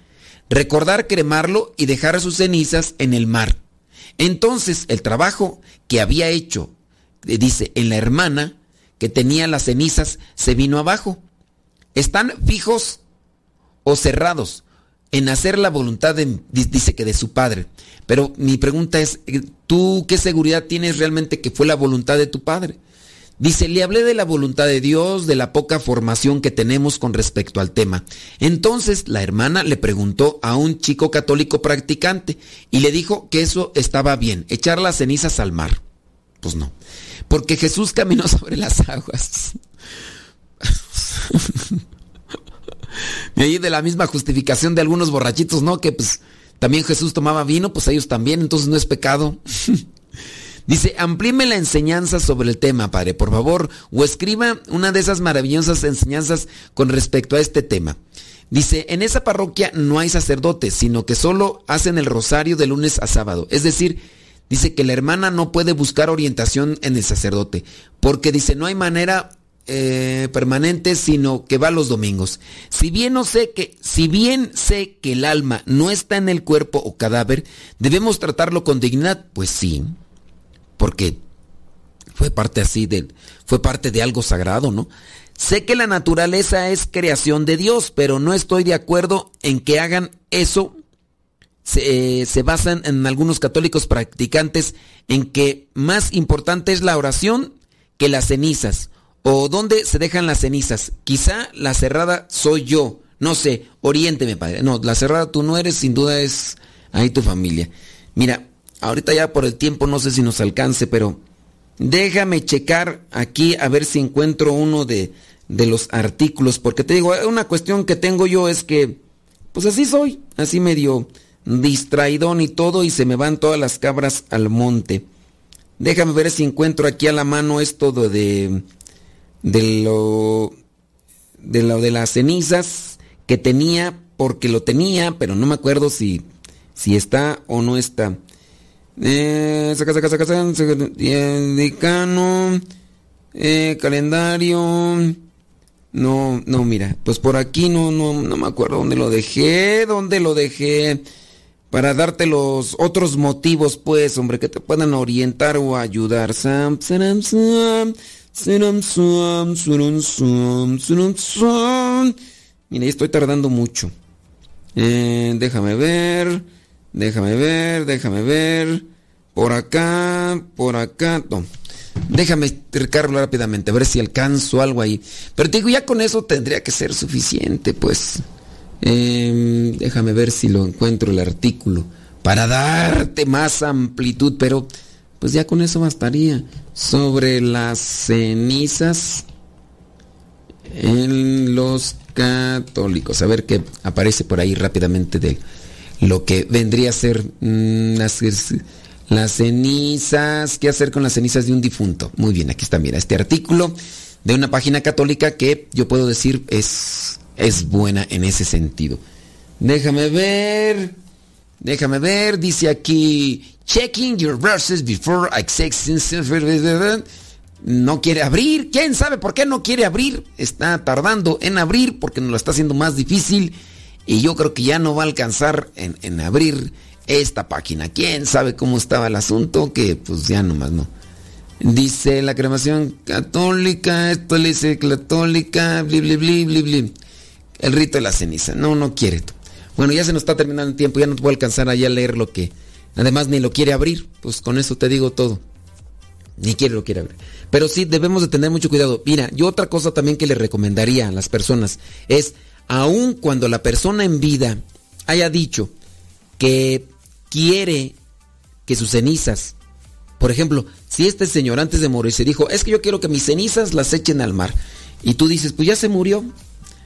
Recordar cremarlo y dejar sus cenizas en el mar. Entonces el trabajo que había hecho, eh, dice, en la hermana, que tenía las cenizas, se vino abajo. Están fijos o cerrados en hacer la voluntad, de, dice que de su padre. Pero mi pregunta es, eh, ¿tú qué seguridad tienes realmente que fue la voluntad de tu padre? Dice, le hablé de la voluntad de Dios, de la poca formación que tenemos con respecto al tema. Entonces la hermana le preguntó a un chico católico practicante y le dijo que eso estaba bien, echar las cenizas al mar. Pues no, porque Jesús caminó [laughs] sobre las aguas. Y ahí de la misma justificación de algunos borrachitos, ¿no? Que pues también Jesús tomaba vino, pues ellos también, entonces no es pecado. [laughs] Dice, amplíeme la enseñanza sobre el tema, padre, por favor, o escriba una de esas maravillosas enseñanzas con respecto a este tema. Dice, en esa parroquia no hay sacerdotes, sino que solo hacen el rosario de lunes a sábado. Es decir, dice que la hermana no puede buscar orientación en el sacerdote, porque dice, no hay manera eh, permanente, sino que va los domingos. Si bien no sé que, si bien sé que el alma no está en el cuerpo o cadáver, debemos tratarlo con dignidad. Pues sí porque fue parte así de, fue parte de algo sagrado, ¿no? Sé que la naturaleza es creación de Dios, pero no estoy de acuerdo en que hagan eso. Se, se, basan en algunos católicos practicantes en que más importante es la oración que las cenizas. ¿O dónde se dejan las cenizas? Quizá la cerrada soy yo. No sé, oriénteme, padre. No, la cerrada tú no eres, sin duda es ahí tu familia. Mira, Ahorita ya por el tiempo no sé si nos alcance, pero déjame checar aquí a ver si encuentro uno de, de los artículos, porque te digo, una cuestión que tengo yo es que, pues así soy, así medio distraidón y todo, y se me van todas las cabras al monte. Déjame ver si encuentro aquí a la mano esto de, de lo de lo de las cenizas que tenía porque lo tenía, pero no me acuerdo si si está o no está. Eh, saca, saca, saca, decano, eh, calendario. No, no, mira, pues por aquí no, no, no me acuerdo dónde lo dejé, dónde lo dejé. Para darte los otros motivos, pues, hombre, que te puedan orientar o ayudar. Sam, sam, sam, Mira, estoy tardando mucho. Eh, déjame ver. Déjame ver, déjame ver. Por acá, por acá. No. Déjame recargarlo rápidamente, a ver si alcanzo algo ahí. Pero te digo, ya con eso tendría que ser suficiente, pues. Em, déjame ver si lo encuentro el artículo. Para darte más amplitud, pero pues ya con eso bastaría. Sobre las cenizas en los católicos. A ver qué aparece por ahí rápidamente de lo que vendría a ser mm, las, cenizas, qué hacer con las cenizas de un difunto. Muy bien, aquí está, mira, este artículo de una página católica que yo puedo decir es, es buena en ese sentido. Déjame ver, déjame ver, dice aquí, checking your verses before accessing... No quiere abrir, quién sabe por qué no quiere abrir, está tardando en abrir porque nos lo está haciendo más difícil y yo creo que ya no va a alcanzar en, abrir esta página. ¿Quién sabe cómo estaba el asunto? Que pues ya nomás no. Dice la cremación católica, esto le dice católica, bli, bli, bli, bli, bli. El rito de la ceniza. No, no quiere. Bueno, ya se nos está terminando el tiempo, ya no puedo alcanzar allá a leer lo que... Además ni lo quiere abrir, pues con eso te digo todo. Ni quiere lo quiere abrir. Pero sí, debemos de tener mucho cuidado. Mira, yo otra cosa también que le recomendaría a las personas es aun cuando la persona en vida haya dicho que quiere que sus cenizas, por ejemplo, si este señor antes de morir se dijo, es que yo quiero que mis cenizas las echen al mar, y tú dices, pues ya se murió.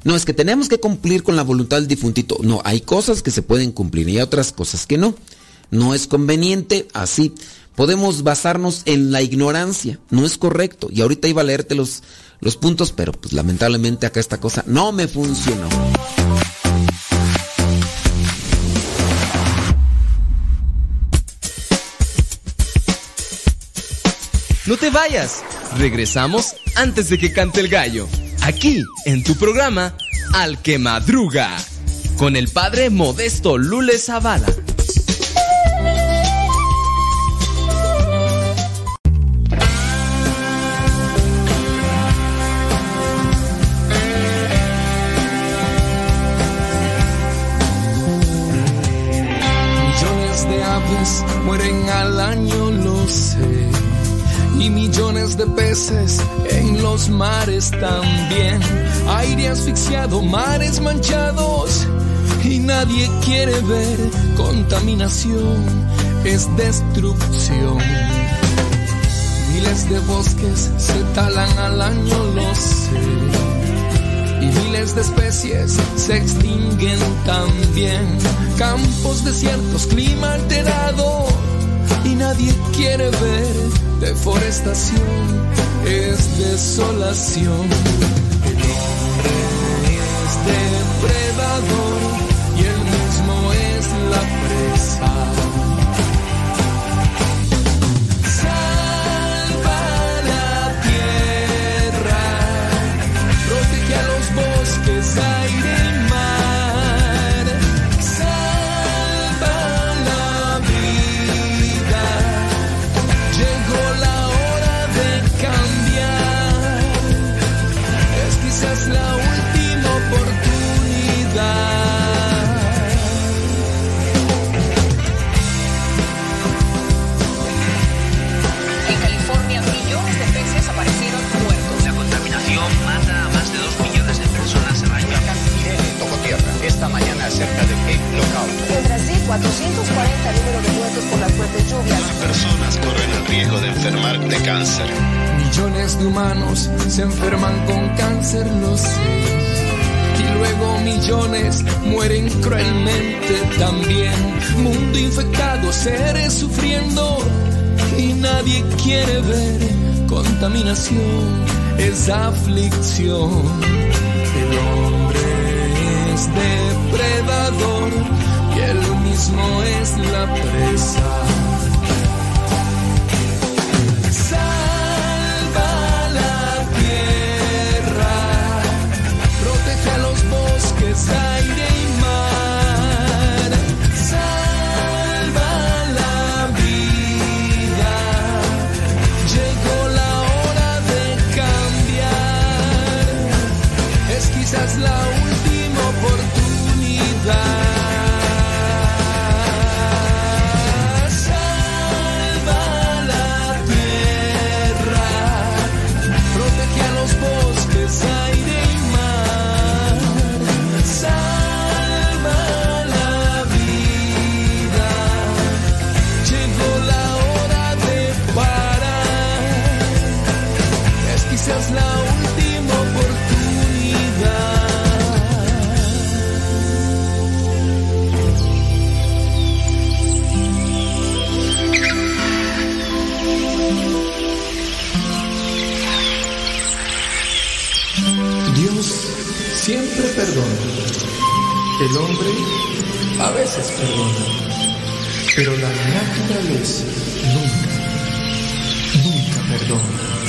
No, es que tenemos que cumplir con la voluntad del difuntito. No, hay cosas que se pueden cumplir y hay otras cosas que no. No es conveniente así. Podemos basarnos en la ignorancia. No es correcto. Y ahorita iba a leerte los, los puntos, pero pues lamentablemente acá esta cosa no me funcionó. No te vayas, regresamos antes de que cante el gallo. Aquí en tu programa Al que Madruga, con el padre Modesto Lule Zavala. Millones de aves mueren al año, de peces en los mares también. Aire asfixiado, mares manchados. Y nadie quiere ver contaminación, es destrucción. Miles de bosques se talan al año, lo sé y miles de especies se extinguen también. Campos desiertos, clima alterado y nadie quiere ver deforestación, es desolación. El hombre es depredador 440 número de muertos por las fuertes lluvias. Personas corren el riesgo de enfermar de cáncer. Millones de humanos se enferman con cáncer, lo sé. Y luego millones mueren cruelmente también. Mundo infectado, seres sufriendo. Y nadie quiere ver contaminación, es aflicción. El hombre es depredador y él mismo es la presa. Salva la tierra, protege a los bosques, aire y perdona. El hombre a veces perdona. Pero la naturaleza nunca, nunca perdona.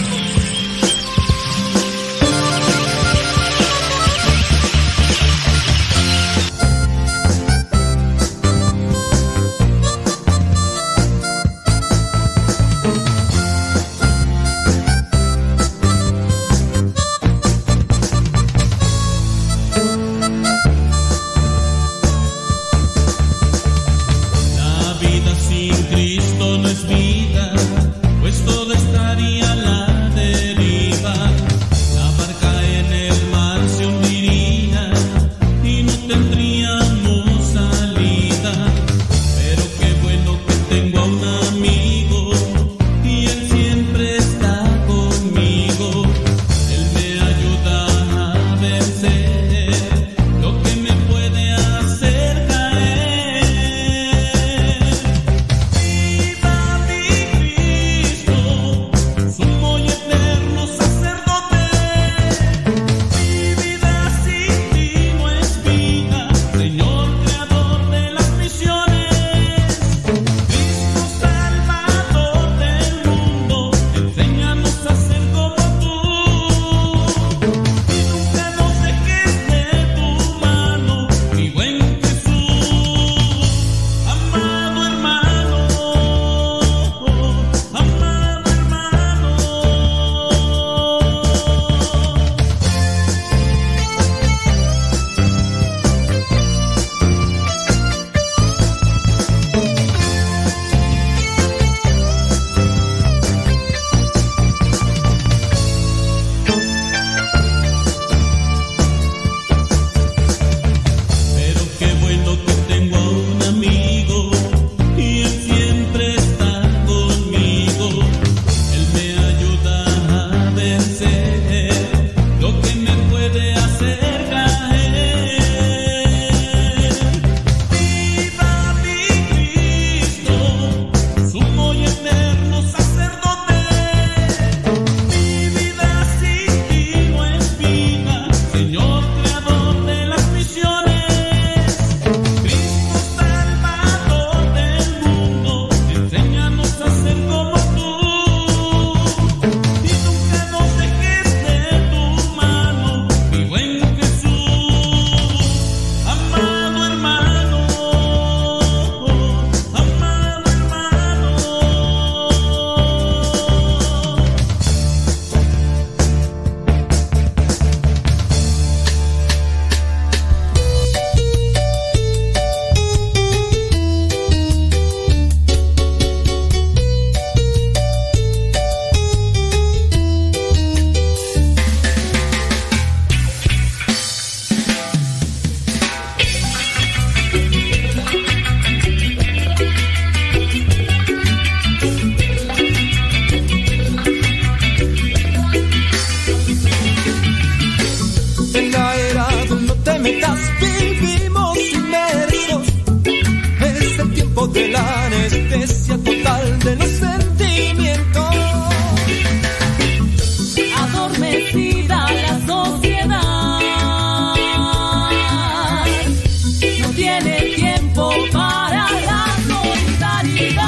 el tiempo para la solidaridad.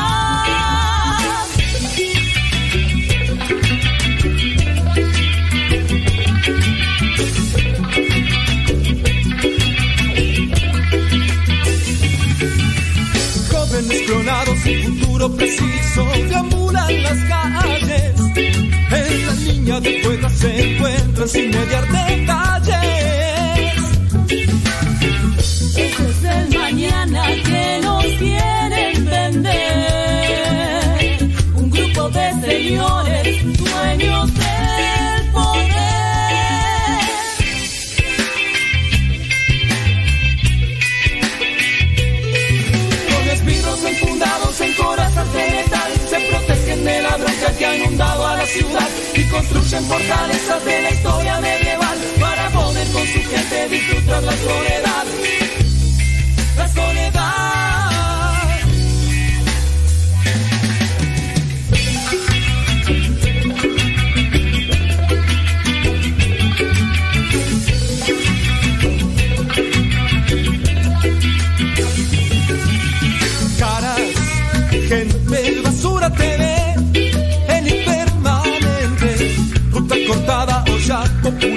Jóvenes clonados sin futuro preciso deambulan las calles. En la niña de fuego se encuentran sin mediar detalles que ha inundado a la ciudad y construyen fortalezas de la historia medieval para poder con su gente disfrutar la soledad. the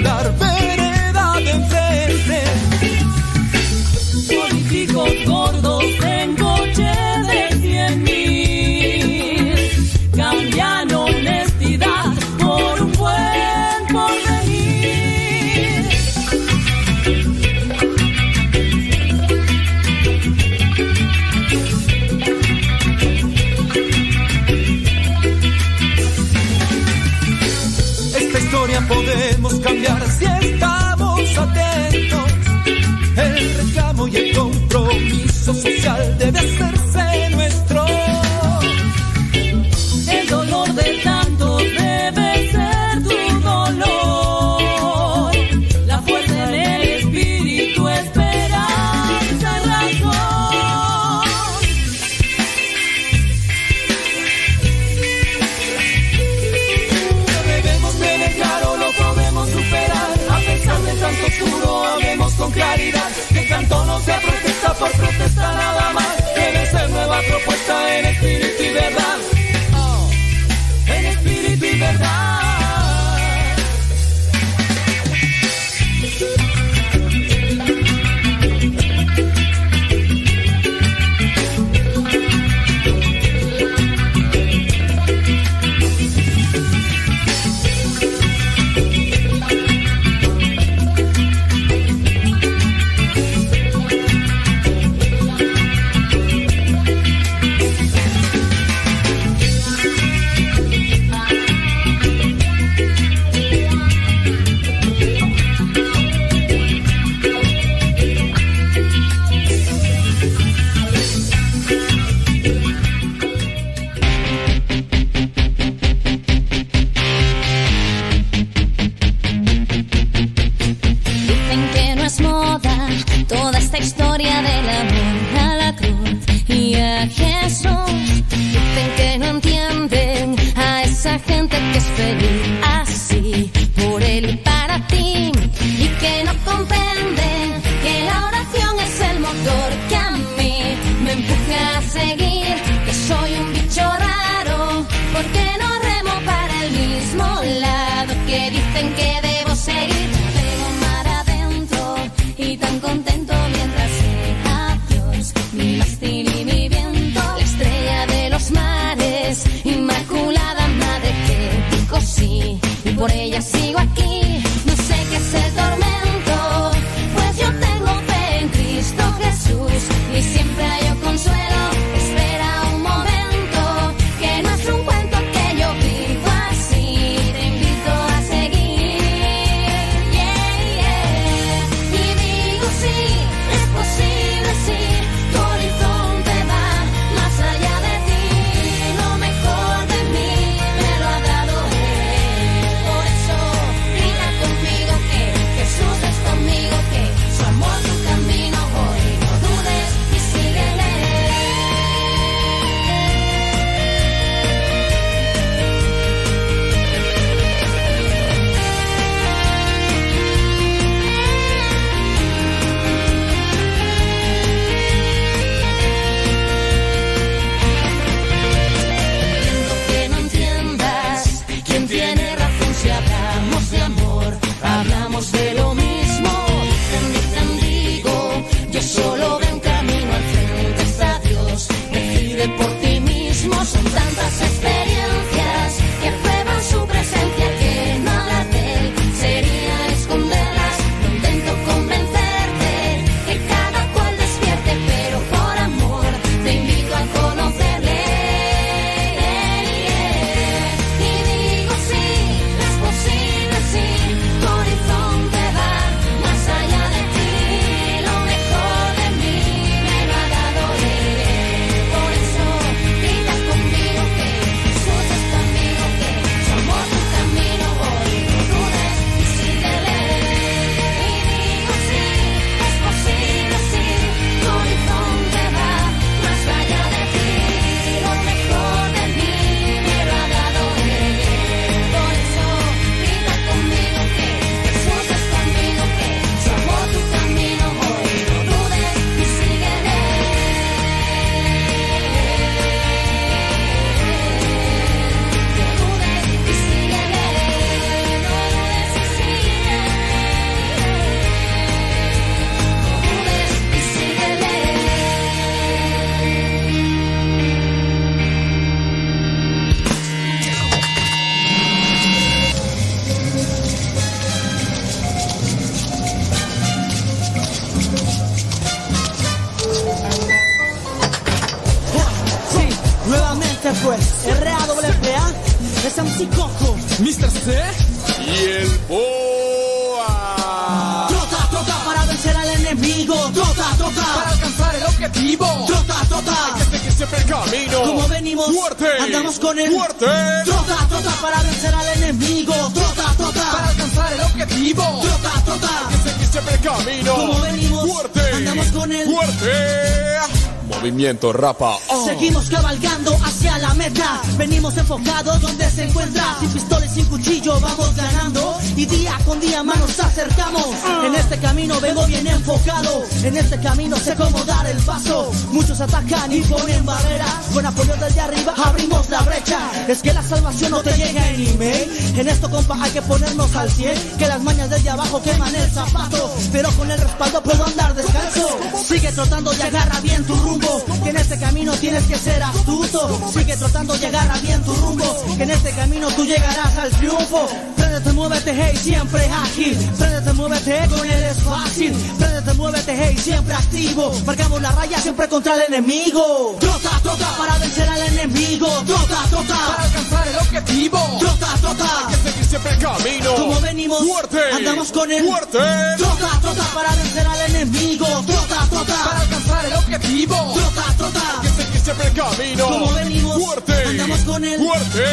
con él. Fuerte. Trota, trota para vencer al enemigo. Trota, trota para alcanzar el objetivo. Trota, trota. Hay que seguir siempre el camino. Como venimos, fuerte. andamos con él. Fuerte. Movimiento rapa. Oh. Seguimos cabalgando hacia la meta. Venimos enfocados donde se encuentra. Sin pistola y sin cuchillo vamos ganando. Y día con día más nos acercamos. Uh. En este camino vengo bien enfocado. En este camino sé cómo dar el paso. Muchos atacan y ponen barreras. Con apoyo desde arriba abrimos la brecha. Es que la salvación no te llega en email. En esto, compa, hay que ponernos al 100. Que las mañas desde abajo queman el zapato. Pero con el respaldo puedo andar descalzo. Sigue trotando y agarra bien tu rumbo que en este camino tienes que ser astuto. Sigue tratando de agarrar bien tu rumbo, que en este camino tú llegarás al triunfo. Préndete, muévete, hey, siempre ágil. Préndete, muévete, con él es fácil. Préndete, muévete, hey, siempre activo. Marcamos la raya siempre contra el enemigo. Trota, trota para vencer al enemigo. Trota, trota para alcanzar el objetivo. Trota, trota. Hay que seguir siempre el camino. Como venimos, fuerte. andamos con él. Fuerte. Trota, trota para vencer al enemigo. Trota, trota para alcanzar el objetivo. Trota, trota. Hay que seguir siempre el camino. Como venimos, fuerte. andamos con él. Fuerte.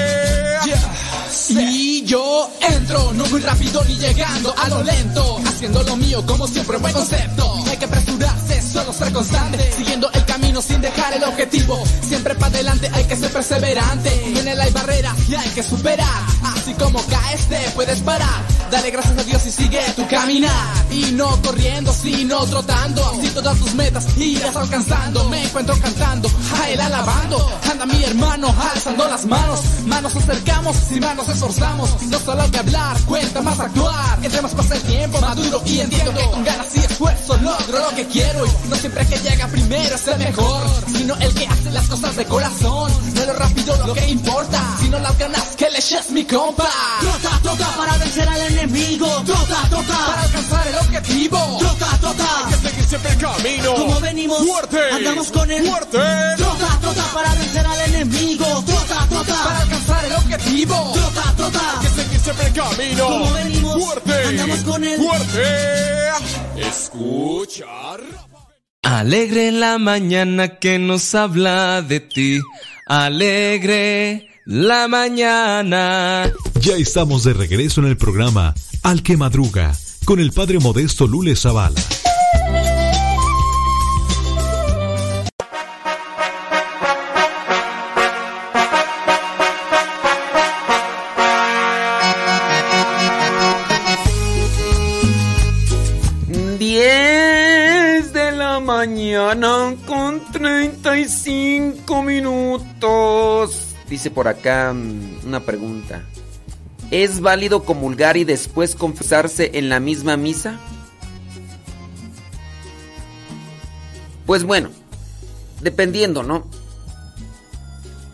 Yeah. Si yo entro, no muy rápido ni llegando a lo lento, haciendo lo mío como siempre, buen concepto. Hay que apresurarse, solo ser constante, siguiendo el camino sin dejar el objetivo. Siempre para adelante hay que ser perseverante. En él hay barreras y hay que superar. Así como caes, te puedes parar. Dale gracias a Dios y sigue tu caminar. Y no corriendo, sino trotando. Así todas tus metas irás alcanzando. Me encuentro cantando, a él alabando. Anda mi hermano, alzando las manos. Manos acercamos, sin manos esforzamos. No solo que hablar, cuenta más actuar. Entre más pasa el tiempo, maduro y entiendo que con ganas y esfuerzo logro lo que quiero. Y no siempre que llega primero es el mejor, sino el que hace las cosas de corazón. No es lo rápido lo que importa, sino las ganas que le eches mi compa. Trota, trota para vencer al enemigo. Trota, trota para alcanzar el objetivo. Trota, trota. Siempre el camino. Como venimos, fuerte. andamos con él. Fuerte. Trota, trota para vencer al enemigo. Trota, trota para alcanzar el objetivo. Trota, trota. Que seguir siempre el camino. Como venimos, fuerte. andamos con él. Fuerte. Escuchar. Alegre la mañana que nos habla de ti. Alegre la mañana. Ya estamos de regreso en el programa Al que Madruga con el padre modesto Lule Zavala. Mañana con 35 minutos. Dice por acá una pregunta. ¿Es válido comulgar y después confesarse en la misma misa? Pues bueno, dependiendo, ¿no?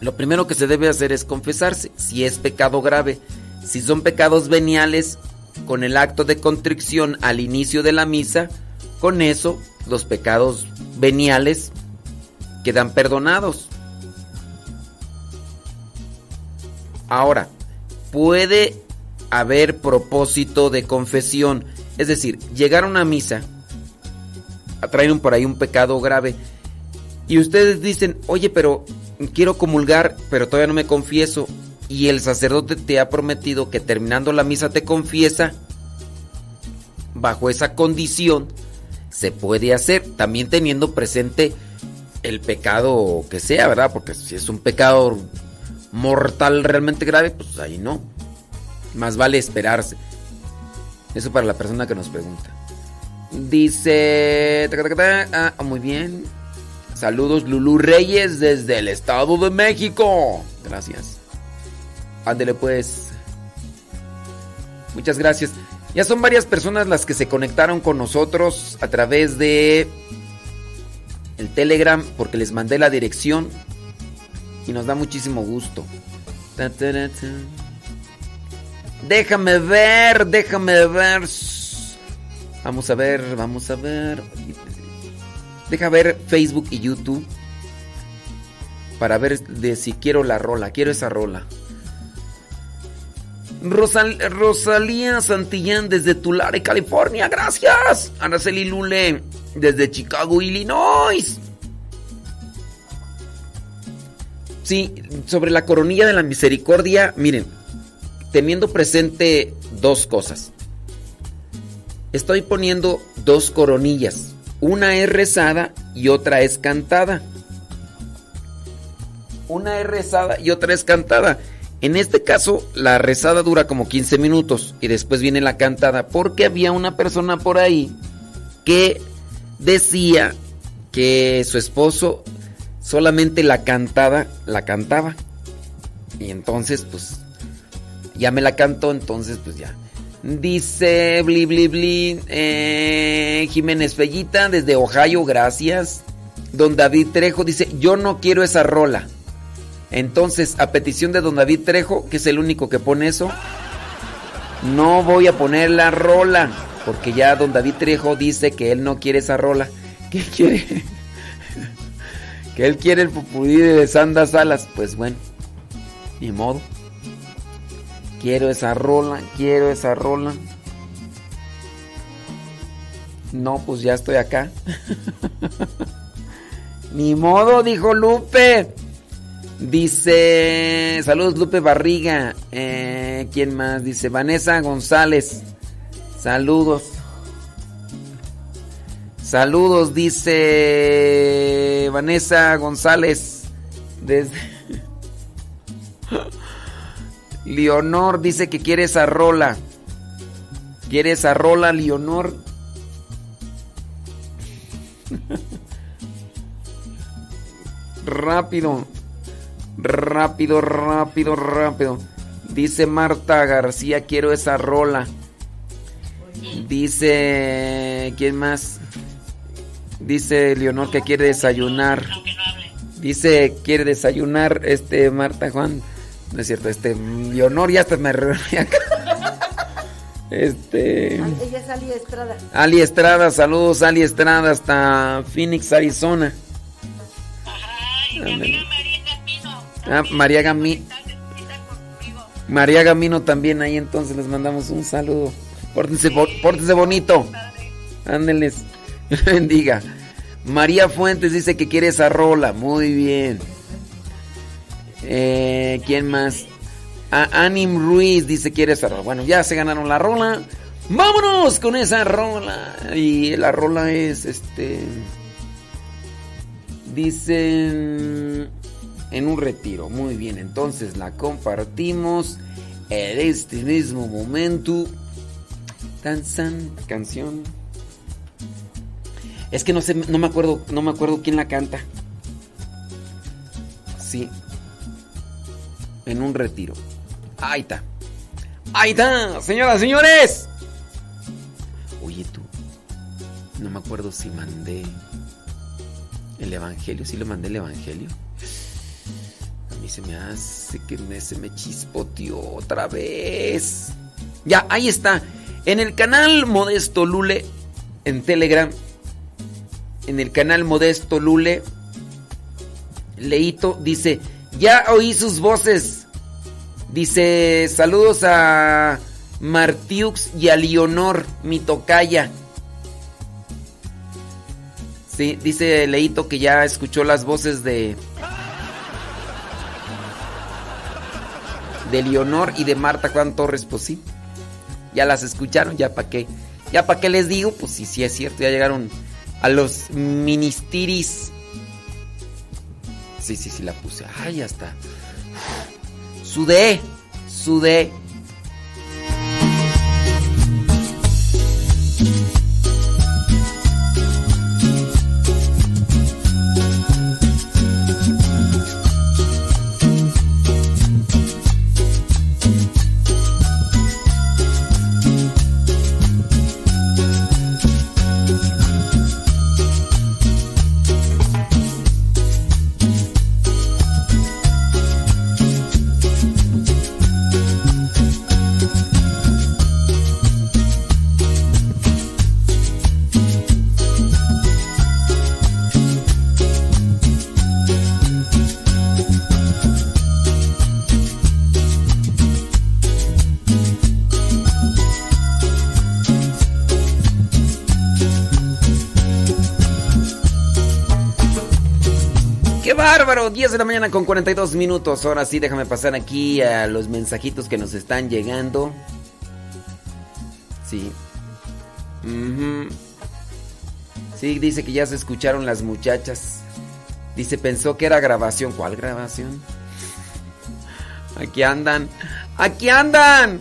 Lo primero que se debe hacer es confesarse, si es pecado grave. Si son pecados veniales, con el acto de contrición al inicio de la misa, con eso los pecados veniales quedan perdonados. Ahora, puede haber propósito de confesión, es decir, llegar a una misa, traer por ahí un pecado grave, y ustedes dicen, oye, pero quiero comulgar, pero todavía no me confieso, y el sacerdote te ha prometido que terminando la misa te confiesa, bajo esa condición, se puede hacer, también teniendo presente el pecado que sea, ¿verdad? Porque si es un pecado mortal realmente grave, pues ahí no. Más vale esperarse. Eso para la persona que nos pregunta. Dice... Ah, muy bien. Saludos Lulú Reyes desde el Estado de México. Gracias. Ándele pues. Muchas gracias. Ya son varias personas las que se conectaron con nosotros a través de el Telegram porque les mandé la dirección y nos da muchísimo gusto. Déjame ver, déjame ver. Vamos a ver, vamos a ver. Deja ver Facebook y YouTube. para ver de si quiero la rola. Quiero esa rola. Rosal- Rosalía Santillán desde Tulare, California. Gracias. Araceli Lule desde Chicago, Illinois. Sí, sobre la coronilla de la misericordia, miren, teniendo presente dos cosas. Estoy poniendo dos coronillas. Una es rezada y otra es cantada. Una es rezada y otra es cantada. En este caso, la rezada dura como 15 minutos y después viene la cantada porque había una persona por ahí que decía que su esposo solamente la cantada la cantaba. Y entonces, pues, ya me la cantó, entonces, pues ya. Dice Bli Bli Bli eh, Jiménez Fellita desde Ohio, gracias. Don David Trejo dice, yo no quiero esa rola. Entonces, a petición de don David Trejo, que es el único que pone eso, no voy a poner la rola. Porque ya don David Trejo dice que él no quiere esa rola. ¿Qué quiere? [laughs] que él quiere el pupudí de Sanda Salas. Pues bueno, ni modo. Quiero esa rola, quiero esa rola. No, pues ya estoy acá. [laughs] Ni modo, dijo Lupe. Dice, saludos Lupe Barriga. Eh, ¿Quién más? Dice Vanessa González. Saludos. Saludos, dice Vanessa González. Desde... [laughs] Leonor dice que quiere esa rola. ¿Quiere esa rola, Leonor? [laughs] rápido. Rápido, rápido, rápido. Dice Marta García, quiero esa rola. Dice... ¿Quién más? Dice Leonor que quiere desayunar. Dice, quiere desayunar este Marta Juan. No es cierto, este Leonor ya hasta me re- [laughs] Este Ella es Ali Estrada. Ali Estrada, saludos Ali Estrada hasta Phoenix, Arizona. Ah, María Gamino. María Gamino también ahí entonces les mandamos un saludo. Pórtense, bo- pórtense bonito. Ándenles. [laughs] Bendiga. María Fuentes dice que quiere esa rola. Muy bien. Eh, ¿Quién más? Anim Ruiz dice quiere esa rola. Bueno, ya se ganaron la rola. Vámonos con esa rola. Y la rola es este. Dicen en un retiro. Muy bien, entonces la compartimos en este mismo momento. Tan san, canción. Es que no sé, no me acuerdo, no me acuerdo quién la canta. Sí. En un retiro. Ahí está. Ahí está, señoras, señores. Oye tú. No me acuerdo si mandé el evangelio, si lo mandé el evangelio. Mí se me hace que me, se me chispoteó otra vez. Ya, ahí está. En el canal Modesto Lule, en Telegram, en el canal Modesto Lule, Leito dice, ya oí sus voces. Dice, saludos a Martiux y a Leonor, mi tocaya. Sí, dice Leito que ya escuchó las voces de... De Leonor y de Marta Juan Torres, pues sí. Ya las escucharon, ya para qué. Ya para qué les digo, pues sí, sí es cierto, ya llegaron a los ministiris. Sí, sí, sí la puse. Ay, ya está. Sudé, sudé. Mañana con 42 minutos. Ahora sí, déjame pasar aquí a los mensajitos que nos están llegando. Sí. Sí, dice que ya se escucharon las muchachas. Dice, pensó que era grabación. ¿Cuál grabación? Aquí andan. Aquí andan.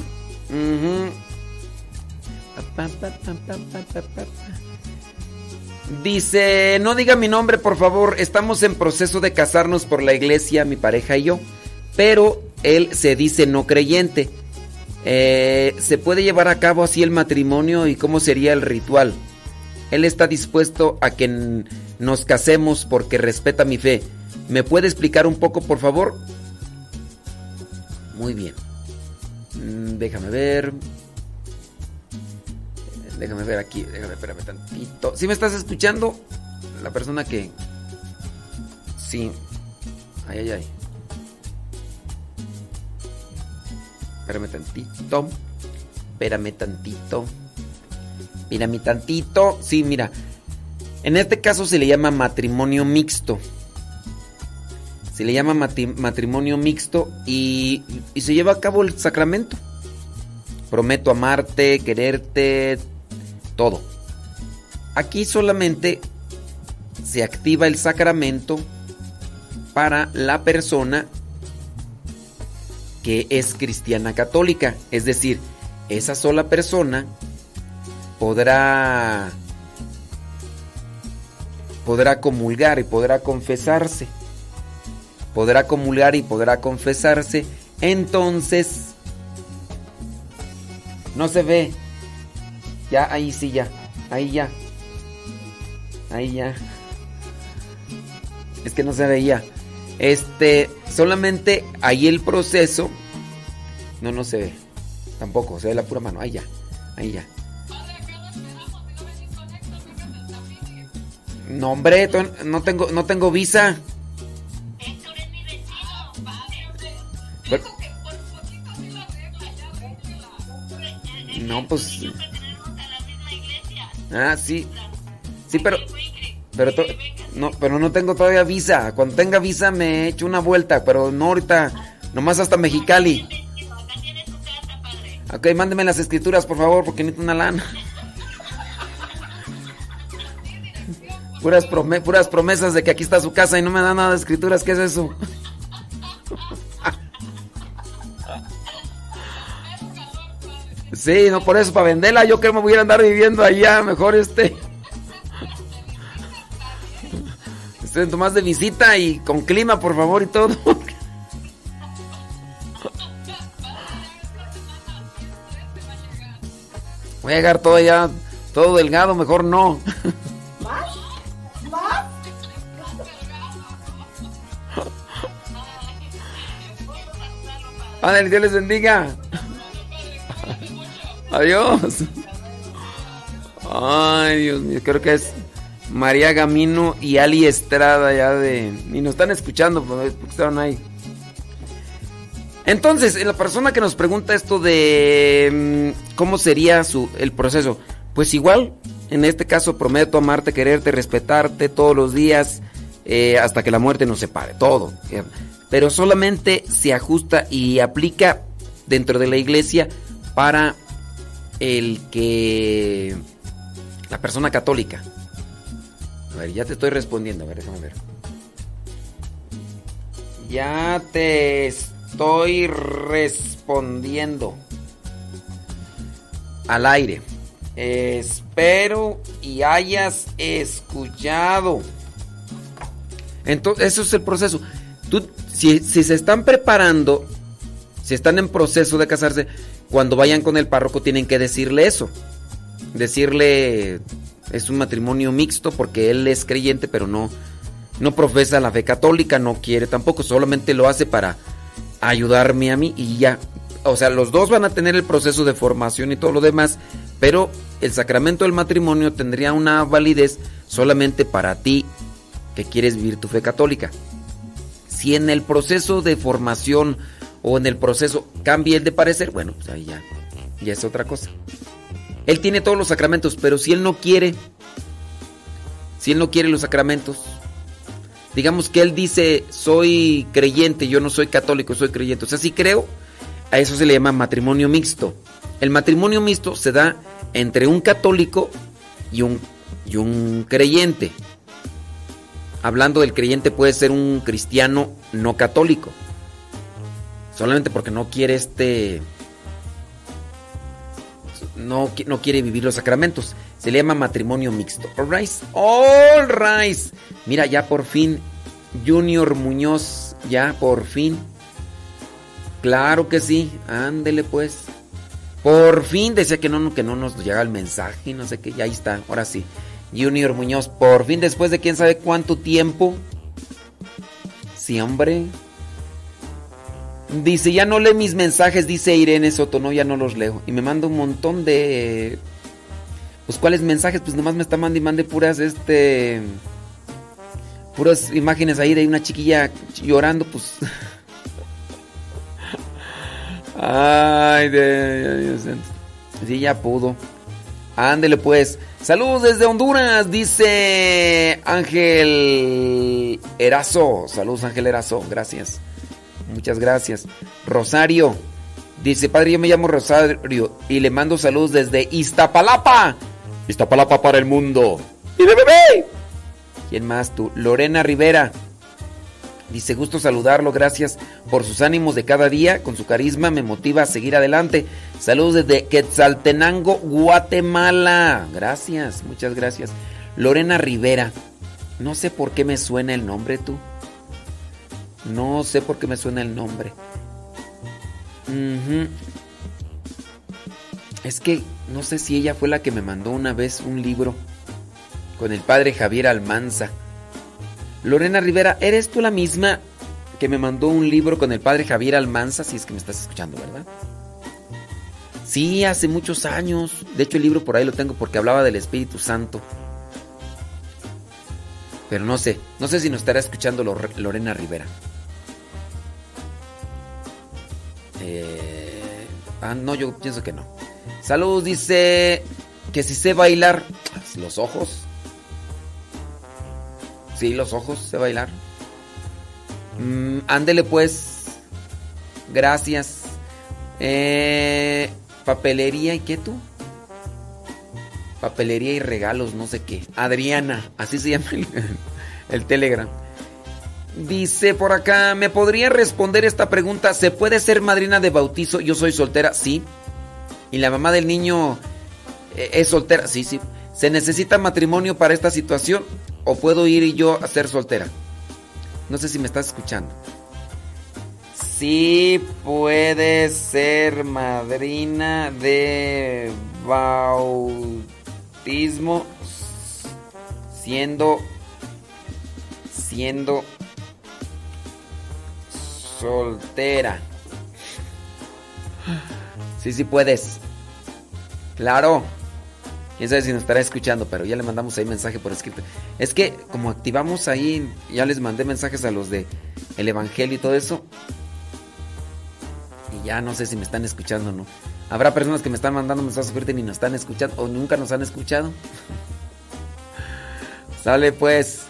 Dice, no diga mi nombre, por favor. Estamos en proceso de casarnos por la iglesia, mi pareja y yo. Pero él se dice no creyente. Eh, ¿Se puede llevar a cabo así el matrimonio y cómo sería el ritual? Él está dispuesto a que nos casemos porque respeta mi fe. ¿Me puede explicar un poco, por favor? Muy bien. Mm, Déjame ver. Déjame ver aquí. Déjame, espérame tantito. ¿Sí me estás escuchando? La persona que... Sí. Ay, ay, ay. Espérame tantito. Espérame tantito. Mírame tantito. Sí, mira. En este caso se le llama matrimonio mixto. Se le llama matrimonio mixto y, y se lleva a cabo el sacramento. Prometo amarte, quererte, todo. Aquí solamente se activa el sacramento para la persona que es cristiana católica. Es decir, esa sola persona podrá podrá comulgar y podrá confesarse. Podrá comulgar y podrá confesarse. Entonces, no se ve. Ya, ahí sí, ya. Ahí ya. Ahí ya. Es que no se veía. Este, solamente ahí el proceso. No, no se ve. Tampoco, se ve la pura mano. Ahí ya. Ahí ya. No, hombre, no tengo, no tengo visa. No, pues. Ah, sí. Sí, pero. Pero, no, pero no tengo todavía visa. Cuando tenga visa me echo una vuelta, pero no ahorita. Nomás hasta Mexicali. Ok, mándeme las escrituras, por favor, porque necesito una lana. Puras, prome- puras promesas de que aquí está su casa y no me dan nada de escrituras. ¿Qué es eso? Sí, no por eso, para venderla. Yo que me voy a andar viviendo allá. Mejor este. Estoy más de visita y con clima, por favor, y todo. Voy a llegar todo allá, todo delgado, mejor no. Ándale, Dios les bendiga. Adiós. Ay, Dios mío, creo que es María Gamino y Ali Estrada ya de... Ni nos están escuchando pues, porque estaban ahí. Entonces, la persona que nos pregunta esto de mm, cómo sería su, el proceso, pues igual, en este caso prometo amarte, quererte, respetarte todos los días eh, hasta que la muerte nos separe, todo. Pero solamente se ajusta y aplica dentro de la iglesia para el que la persona católica. A ver, ya te estoy respondiendo, a ver, déjame ver. Ya te estoy respondiendo al aire. Espero y hayas escuchado. Entonces, eso es el proceso. Tú, si, si se están preparando, si están en proceso de casarse, cuando vayan con el párroco tienen que decirle eso. Decirle, es un matrimonio mixto porque él es creyente, pero no, no profesa la fe católica, no quiere tampoco, solamente lo hace para ayudarme a mí y ya. O sea, los dos van a tener el proceso de formación y todo lo demás, pero el sacramento del matrimonio tendría una validez solamente para ti que quieres vivir tu fe católica. Si en el proceso de formación o en el proceso cambia el de parecer, bueno, pues ahí ya, ya es otra cosa. Él tiene todos los sacramentos, pero si él no quiere, si él no quiere los sacramentos, digamos que él dice, soy creyente, yo no soy católico, soy creyente. O sea, si creo, a eso se le llama matrimonio mixto. El matrimonio mixto se da entre un católico y un, y un creyente. Hablando del creyente puede ser un cristiano no católico. Solamente porque no quiere este... No, no quiere vivir los sacramentos. Se le llama matrimonio mixto. All right. All right. Mira, ya por fin. Junior Muñoz. Ya por fin. Claro que sí. Ándele pues. Por fin decía que no, que no nos llega el mensaje. No sé qué. Ya ahí está. Ahora sí. Junior Muñoz. Por fin después de quién sabe cuánto tiempo. Sí, hombre. Dice, ya no lee mis mensajes, dice Irene Soto, no, ya no los leo. Y me manda un montón de... Pues, ¿cuáles mensajes? Pues nomás me está mandando y mande puras, este... Puras imágenes ahí de una chiquilla llorando, pues... [laughs] Ay. Dios santo. Sí, ya pudo. Ándele pues. Saludos desde Honduras, dice Ángel Erazo. Saludos Ángel Erazo, gracias. Muchas gracias. Rosario. Dice, padre, yo me llamo Rosario y le mando saludos desde Iztapalapa. Iztapalapa para el mundo. ¡Y de bebé! ¿Quién más tú? Lorena Rivera. Dice, gusto saludarlo, gracias por sus ánimos de cada día, con su carisma me motiva a seguir adelante. Saludos desde Quetzaltenango, Guatemala. Gracias, muchas gracias. Lorena Rivera. No sé por qué me suena el nombre tú. No sé por qué me suena el nombre. Es que no sé si ella fue la que me mandó una vez un libro con el padre Javier Almanza. Lorena Rivera, ¿eres tú la misma que me mandó un libro con el padre Javier Almanza? Si es que me estás escuchando, ¿verdad? Sí, hace muchos años. De hecho, el libro por ahí lo tengo porque hablaba del Espíritu Santo. Pero no sé, no sé si nos estará escuchando Lor- Lorena Rivera. Eh, ah, no, yo pienso que no. Saludos, dice que si sé bailar. Los ojos. Sí, los ojos, sé bailar. Mm, ándele pues. Gracias. Eh, papelería y qué tú? Papelería y regalos, no sé qué. Adriana, así se llama el, [laughs] el Telegram. Dice por acá, ¿me podría responder esta pregunta? ¿Se puede ser madrina de bautizo? Yo soy soltera, sí. ¿Y la mamá del niño eh, es soltera? Sí, sí. ¿Se necesita matrimonio para esta situación? ¿O puedo ir yo a ser soltera? No sé si me estás escuchando. Sí puede ser madrina de bautismo siendo siendo soltera. Sí, sí puedes. Claro. Quién sabe si nos estará escuchando, pero ya le mandamos ahí mensaje por escrito. Es que como activamos ahí, ya les mandé mensajes a los de el evangelio y todo eso. Y ya no sé si me están escuchando o no. Habrá personas que me están mandando mensajes ahorita y ni nos están escuchando o nunca nos han escuchado. Sale pues.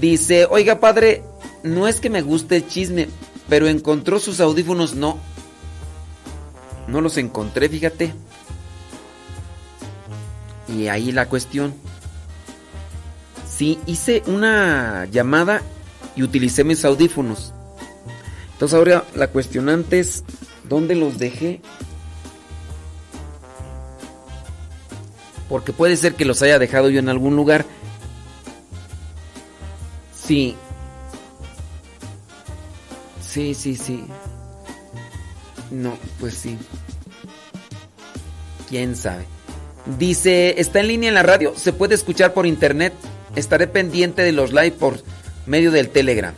Dice, oiga padre, no es que me guste el chisme, pero encontró sus audífonos, no. No los encontré, fíjate. Y ahí la cuestión. Sí, hice una llamada y utilicé mis audífonos. Entonces ahora la cuestionante es, ¿dónde los dejé? Porque puede ser que los haya dejado yo en algún lugar. Sí. Sí, sí, sí. No, pues sí. ¿Quién sabe? Dice, está en línea en la radio, se puede escuchar por internet. Estaré pendiente de los live por medio del Telegram.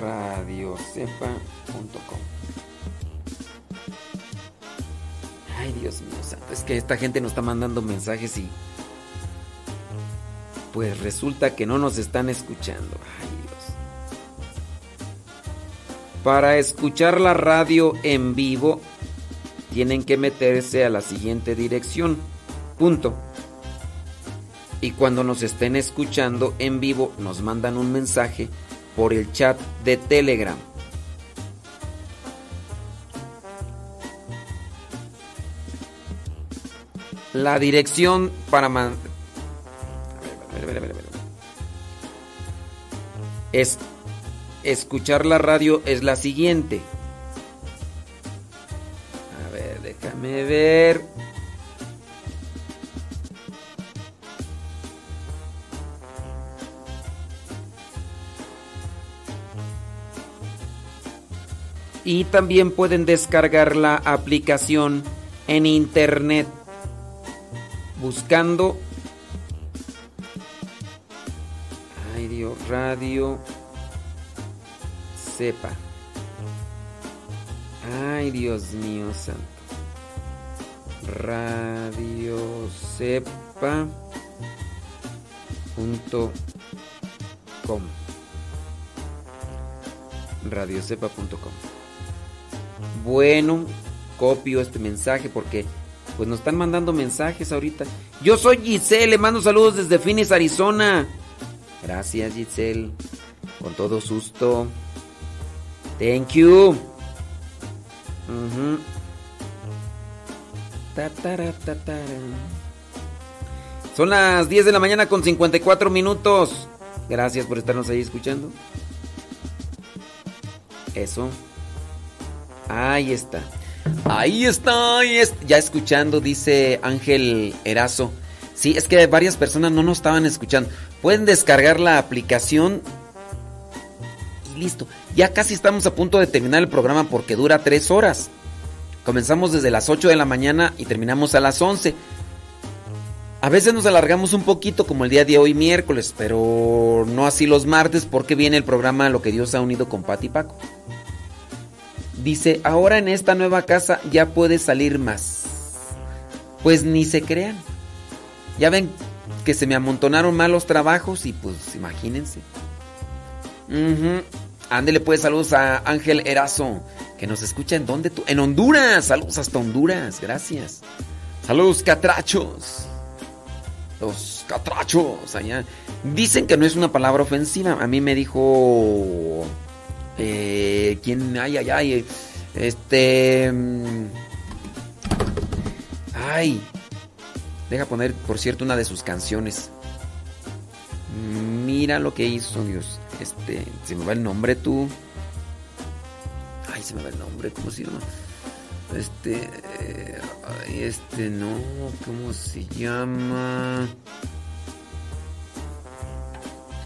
Radiocepa.com Ay, Dios mío, santo, es que esta gente nos está mandando mensajes y pues resulta que no nos están escuchando. Ay, Dios. Para escuchar la radio en vivo tienen que meterse a la siguiente dirección. Punto. Y cuando nos estén escuchando en vivo, nos mandan un mensaje por el chat de Telegram. La dirección para es escuchar la radio es la siguiente. A ver, déjame ver. Y también pueden descargar la aplicación en internet buscando radio sepa. Ay Dios mío santo. Radio sepa punto com radiocepa.com Bueno, copio este mensaje porque pues nos están mandando mensajes ahorita. Yo soy Giselle, le mando saludos desde Phoenix, Arizona. Gracias, Giselle. Con todo susto. Thank you. Ta, tara. Son las 10 de la mañana con 54 minutos. Gracias por estarnos ahí escuchando. Eso. Ahí está. Ahí está, ahí es- ya escuchando, dice Ángel Erazo. Sí, es que varias personas no nos estaban escuchando. Pueden descargar la aplicación y listo. Ya casi estamos a punto de terminar el programa porque dura tres horas. Comenzamos desde las 8 de la mañana y terminamos a las 11. A veces nos alargamos un poquito como el día de hoy miércoles, pero no así los martes porque viene el programa Lo que Dios ha unido con Pati y Paco. Dice, ahora en esta nueva casa ya puede salir más. Pues ni se crean. Ya ven que se me amontonaron malos trabajos y pues imagínense. Ándele pues saludos a Ángel Erazo, que nos escucha en dónde tú? En Honduras. Saludos hasta Honduras, gracias. Saludos catrachos. Los catrachos allá. Dicen que no es una palabra ofensiva. A mí me dijo eh, ¿Quién? Ay, ay, ay. Este. mm, Ay. Deja poner, por cierto, una de sus canciones. Mira lo que hizo Dios. Este. Se me va el nombre tú. Ay, se me va el nombre. ¿Cómo se llama? Este. eh, este no. ¿Cómo se llama?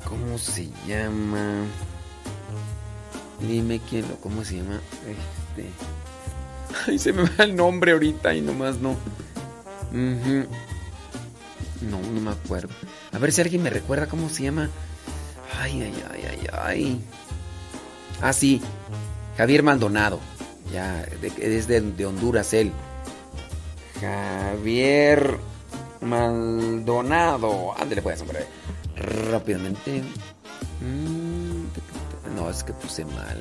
¿Cómo se llama? Dime quién lo, ¿cómo se llama? Este. Ay, se me va el nombre ahorita y nomás no. Ujú. No, no me acuerdo. A ver si alguien me recuerda cómo se llama. Ay, ay, ay, ay, ay. Ah, sí. Javier Maldonado. Ya, es de, de Honduras él. Javier Maldonado. Ándale pues, hombre. Rápidamente. Mm, No, es que puse mal.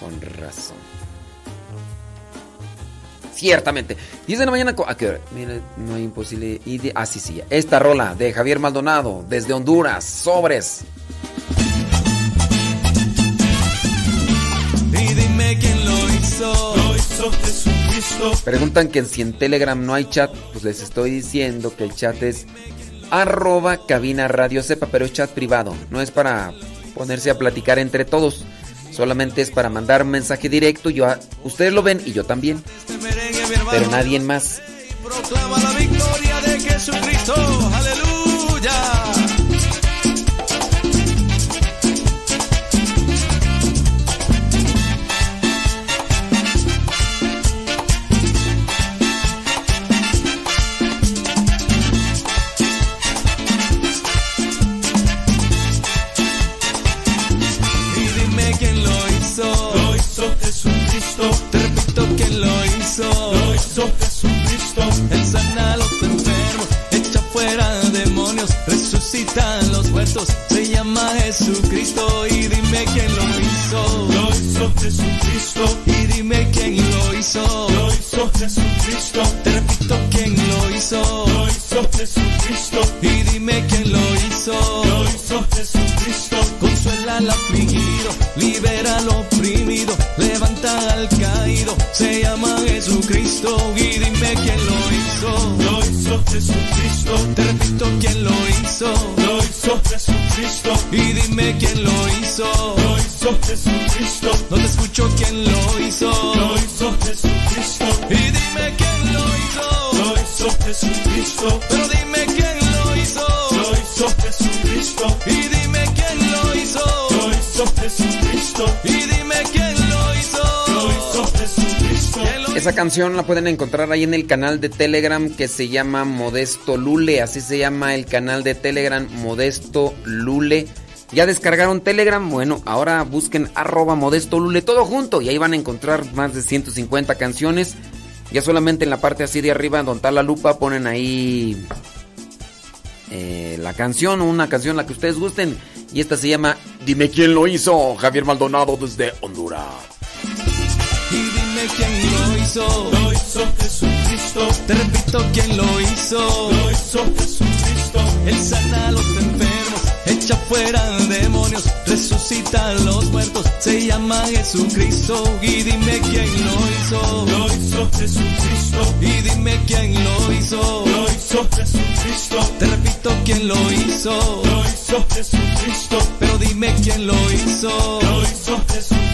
Con razón. Ciertamente. 10 de la mañana. ¿A qué hora? Mira, no hay imposible. Y de- ah, sí, sí. Esta rola de Javier Maldonado. Desde Honduras. Sobres. Y dime quién lo hizo. Lo hizo Jesucristo. Preguntan que si en Telegram no hay chat. Pues les estoy diciendo que el chat es arroba cabina radio sepa, pero es chat privado. No es para ponerse a platicar entre todos. Solamente es para mandar un mensaje directo. Yo, a- ustedes lo ven y yo también. Pero nadie más. Hizo Jesucristo. Él sana a los enfermos, echa fuera demonios, resucita a los muertos. Se llama Jesucristo. Y dime quién lo hizo. Lo hizo Jesucristo. Y dime quién lo hizo. Lo hizo Jesucristo. Te repito quién lo hizo. Lo hizo Jesucristo. Y dime quién lo hizo. Lo hizo Jesucristo. Consuela al afligido, Jesucristo. Y dime quién lo hizo. Lo hizo Jesucristo. Te repito quién lo hizo. Lo hizo Jesucristo. Y dime quién lo hizo. Lo hizo Jesucristo. No te escucho quién lo hizo. Lo hizo Jesucristo. Y dime quién lo hizo. Lo hizo Jesucristo. Pero dime quién lo hizo. Lo hizo Jesucristo. Y dime quién lo hizo. Lo hizo Jesucristo. Y dime Esa canción la pueden encontrar ahí en el canal de Telegram que se llama Modesto Lule. Así se llama el canal de Telegram Modesto Lule. ¿Ya descargaron Telegram? Bueno, ahora busquen arroba Modesto Lule todo junto y ahí van a encontrar más de 150 canciones. Ya solamente en la parte así de arriba donde está la lupa ponen ahí eh, la canción o una canción la que ustedes gusten. Y esta se llama Dime quién lo hizo, Javier Maldonado desde Honduras. Y dime quién hizo. Lo hizo Jesucristo. Te repito quién lo hizo. Lo hizo Jesucristo. Él sana a los enfermos, echa fuera demonios, resucita a los muertos. Se llama Jesucristo. Y dime quién lo hizo. Lo hizo Jesucristo. Y dime quién lo hizo. Lo hizo Jesucristo. Te repito quién lo hizo. Lo hizo Jesucristo. Pero dime quién lo hizo. Lo hizo Jesucristo.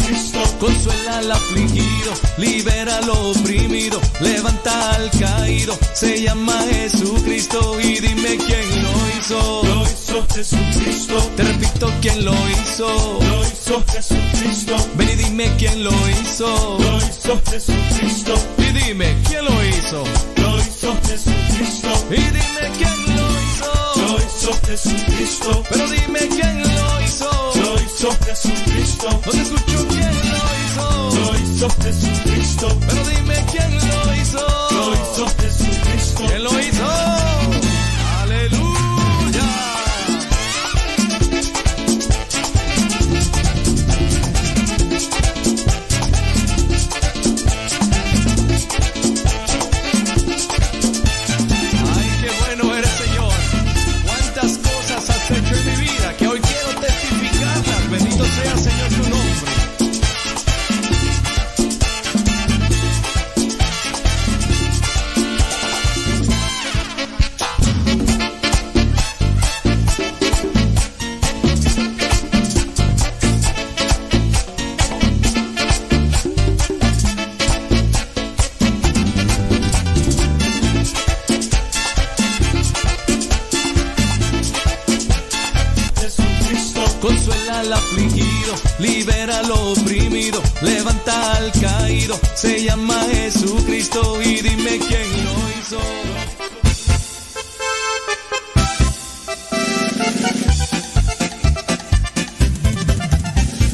Consuela al afligido, libera al oprimido, levanta al caído. Se llama Jesucristo y dime quién lo hizo. Lo hizo Jesucristo. Te repito quién lo hizo. Lo hizo Jesucristo. Ven y dime quién lo hizo. Lo hizo Jesucristo. Y dime quién lo hizo. Lo hizo Jesucristo. Y dime quién lo hizo. Lo hizo Jesucristo. Pero dime quién lo hizo. Lo hizo Jesucristo. No te escucho quién lo hizo. Lo hizo Jesucristo. Pero dime quién lo hizo. Lo hizo Jesucristo. ¿Quién lo hizo? Se llama Jesucristo y dime quién lo hizo.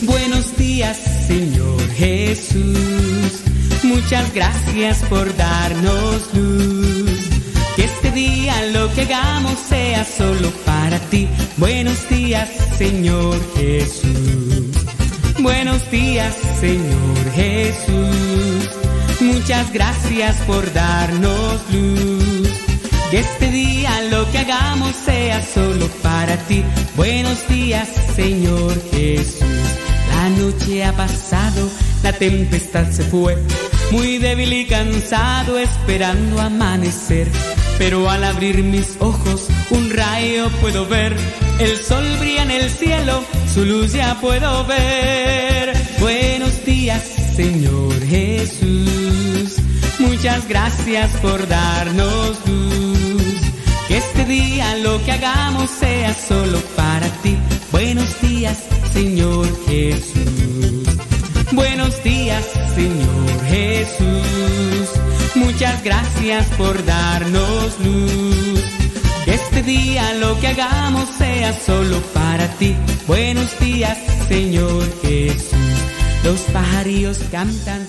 Buenos días, Señor Jesús. Muchas gracias por darnos luz. Que este día lo que hagamos sea solo para ti. Buenos días, Señor Jesús. Buenos días, Señor Jesús. Muchas gracias por darnos luz. Que este día lo que hagamos sea solo para ti. Buenos días, Señor Jesús. La noche ha pasado, la tempestad se fue. Muy débil y cansado esperando amanecer. Pero al abrir mis ojos, un rayo puedo ver. El sol brilla en el cielo, su luz ya puedo ver. Buenos días, Señor Jesús. Muchas gracias por darnos luz. Que este día lo que hagamos sea solo para ti. Buenos días, Señor Jesús. Buenos días, Señor Jesús. Muchas gracias por darnos luz. Que este día lo que hagamos sea solo para ti. Buenos días, Señor Jesús. Los pajarillos cantan,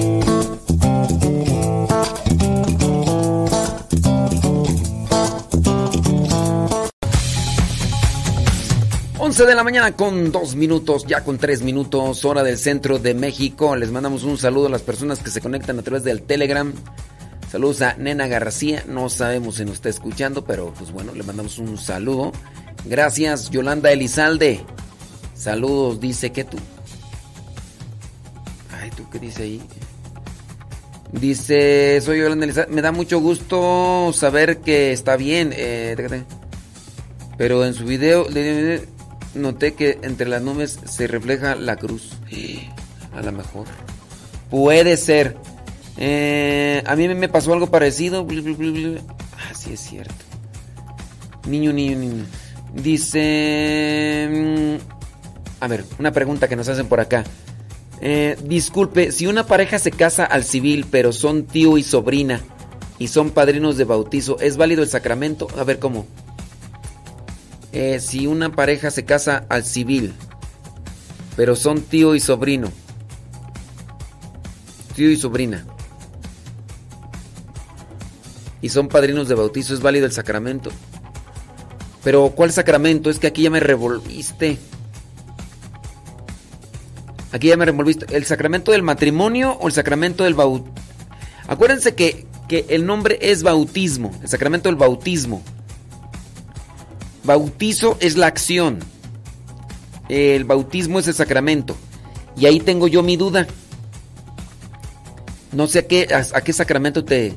11 de la mañana con 2 minutos, ya con 3 minutos, hora del centro de México. Les mandamos un saludo a las personas que se conectan a través del Telegram. Saludos a Nena García, no sabemos si nos está escuchando, pero pues bueno, le mandamos un saludo. Gracias, Yolanda Elizalde. Saludos, dice que tú. Ay, ¿tú qué dice ahí? Dice, soy Yolanda Elizalde. Me da mucho gusto saber que está bien. Eh, pero en su video noté que entre las nubes se refleja la cruz. A lo mejor. Puede ser. Eh, a mí me pasó algo parecido. Ah, es cierto. Niño, niño, niño. Dice... mm, A ver, una pregunta que nos hacen por acá. Eh, disculpe, si una pareja se casa al civil, pero son tío y sobrina, y son padrinos de bautizo, ¿es válido el sacramento? A ver, ¿cómo? Eh, si una pareja se casa al civil, pero son tío y sobrino, tío y sobrina, y son padrinos de bautizo, ¿es válido el sacramento? Pero ¿cuál sacramento? Es que aquí ya me revolviste. Aquí ya me revolviste. ¿El sacramento del matrimonio o el sacramento del bautismo? Acuérdense que, que el nombre es bautismo, el sacramento del bautismo. Bautizo es la acción. El bautismo es el sacramento. Y ahí tengo yo mi duda. No sé a qué, a, qué sacramento te,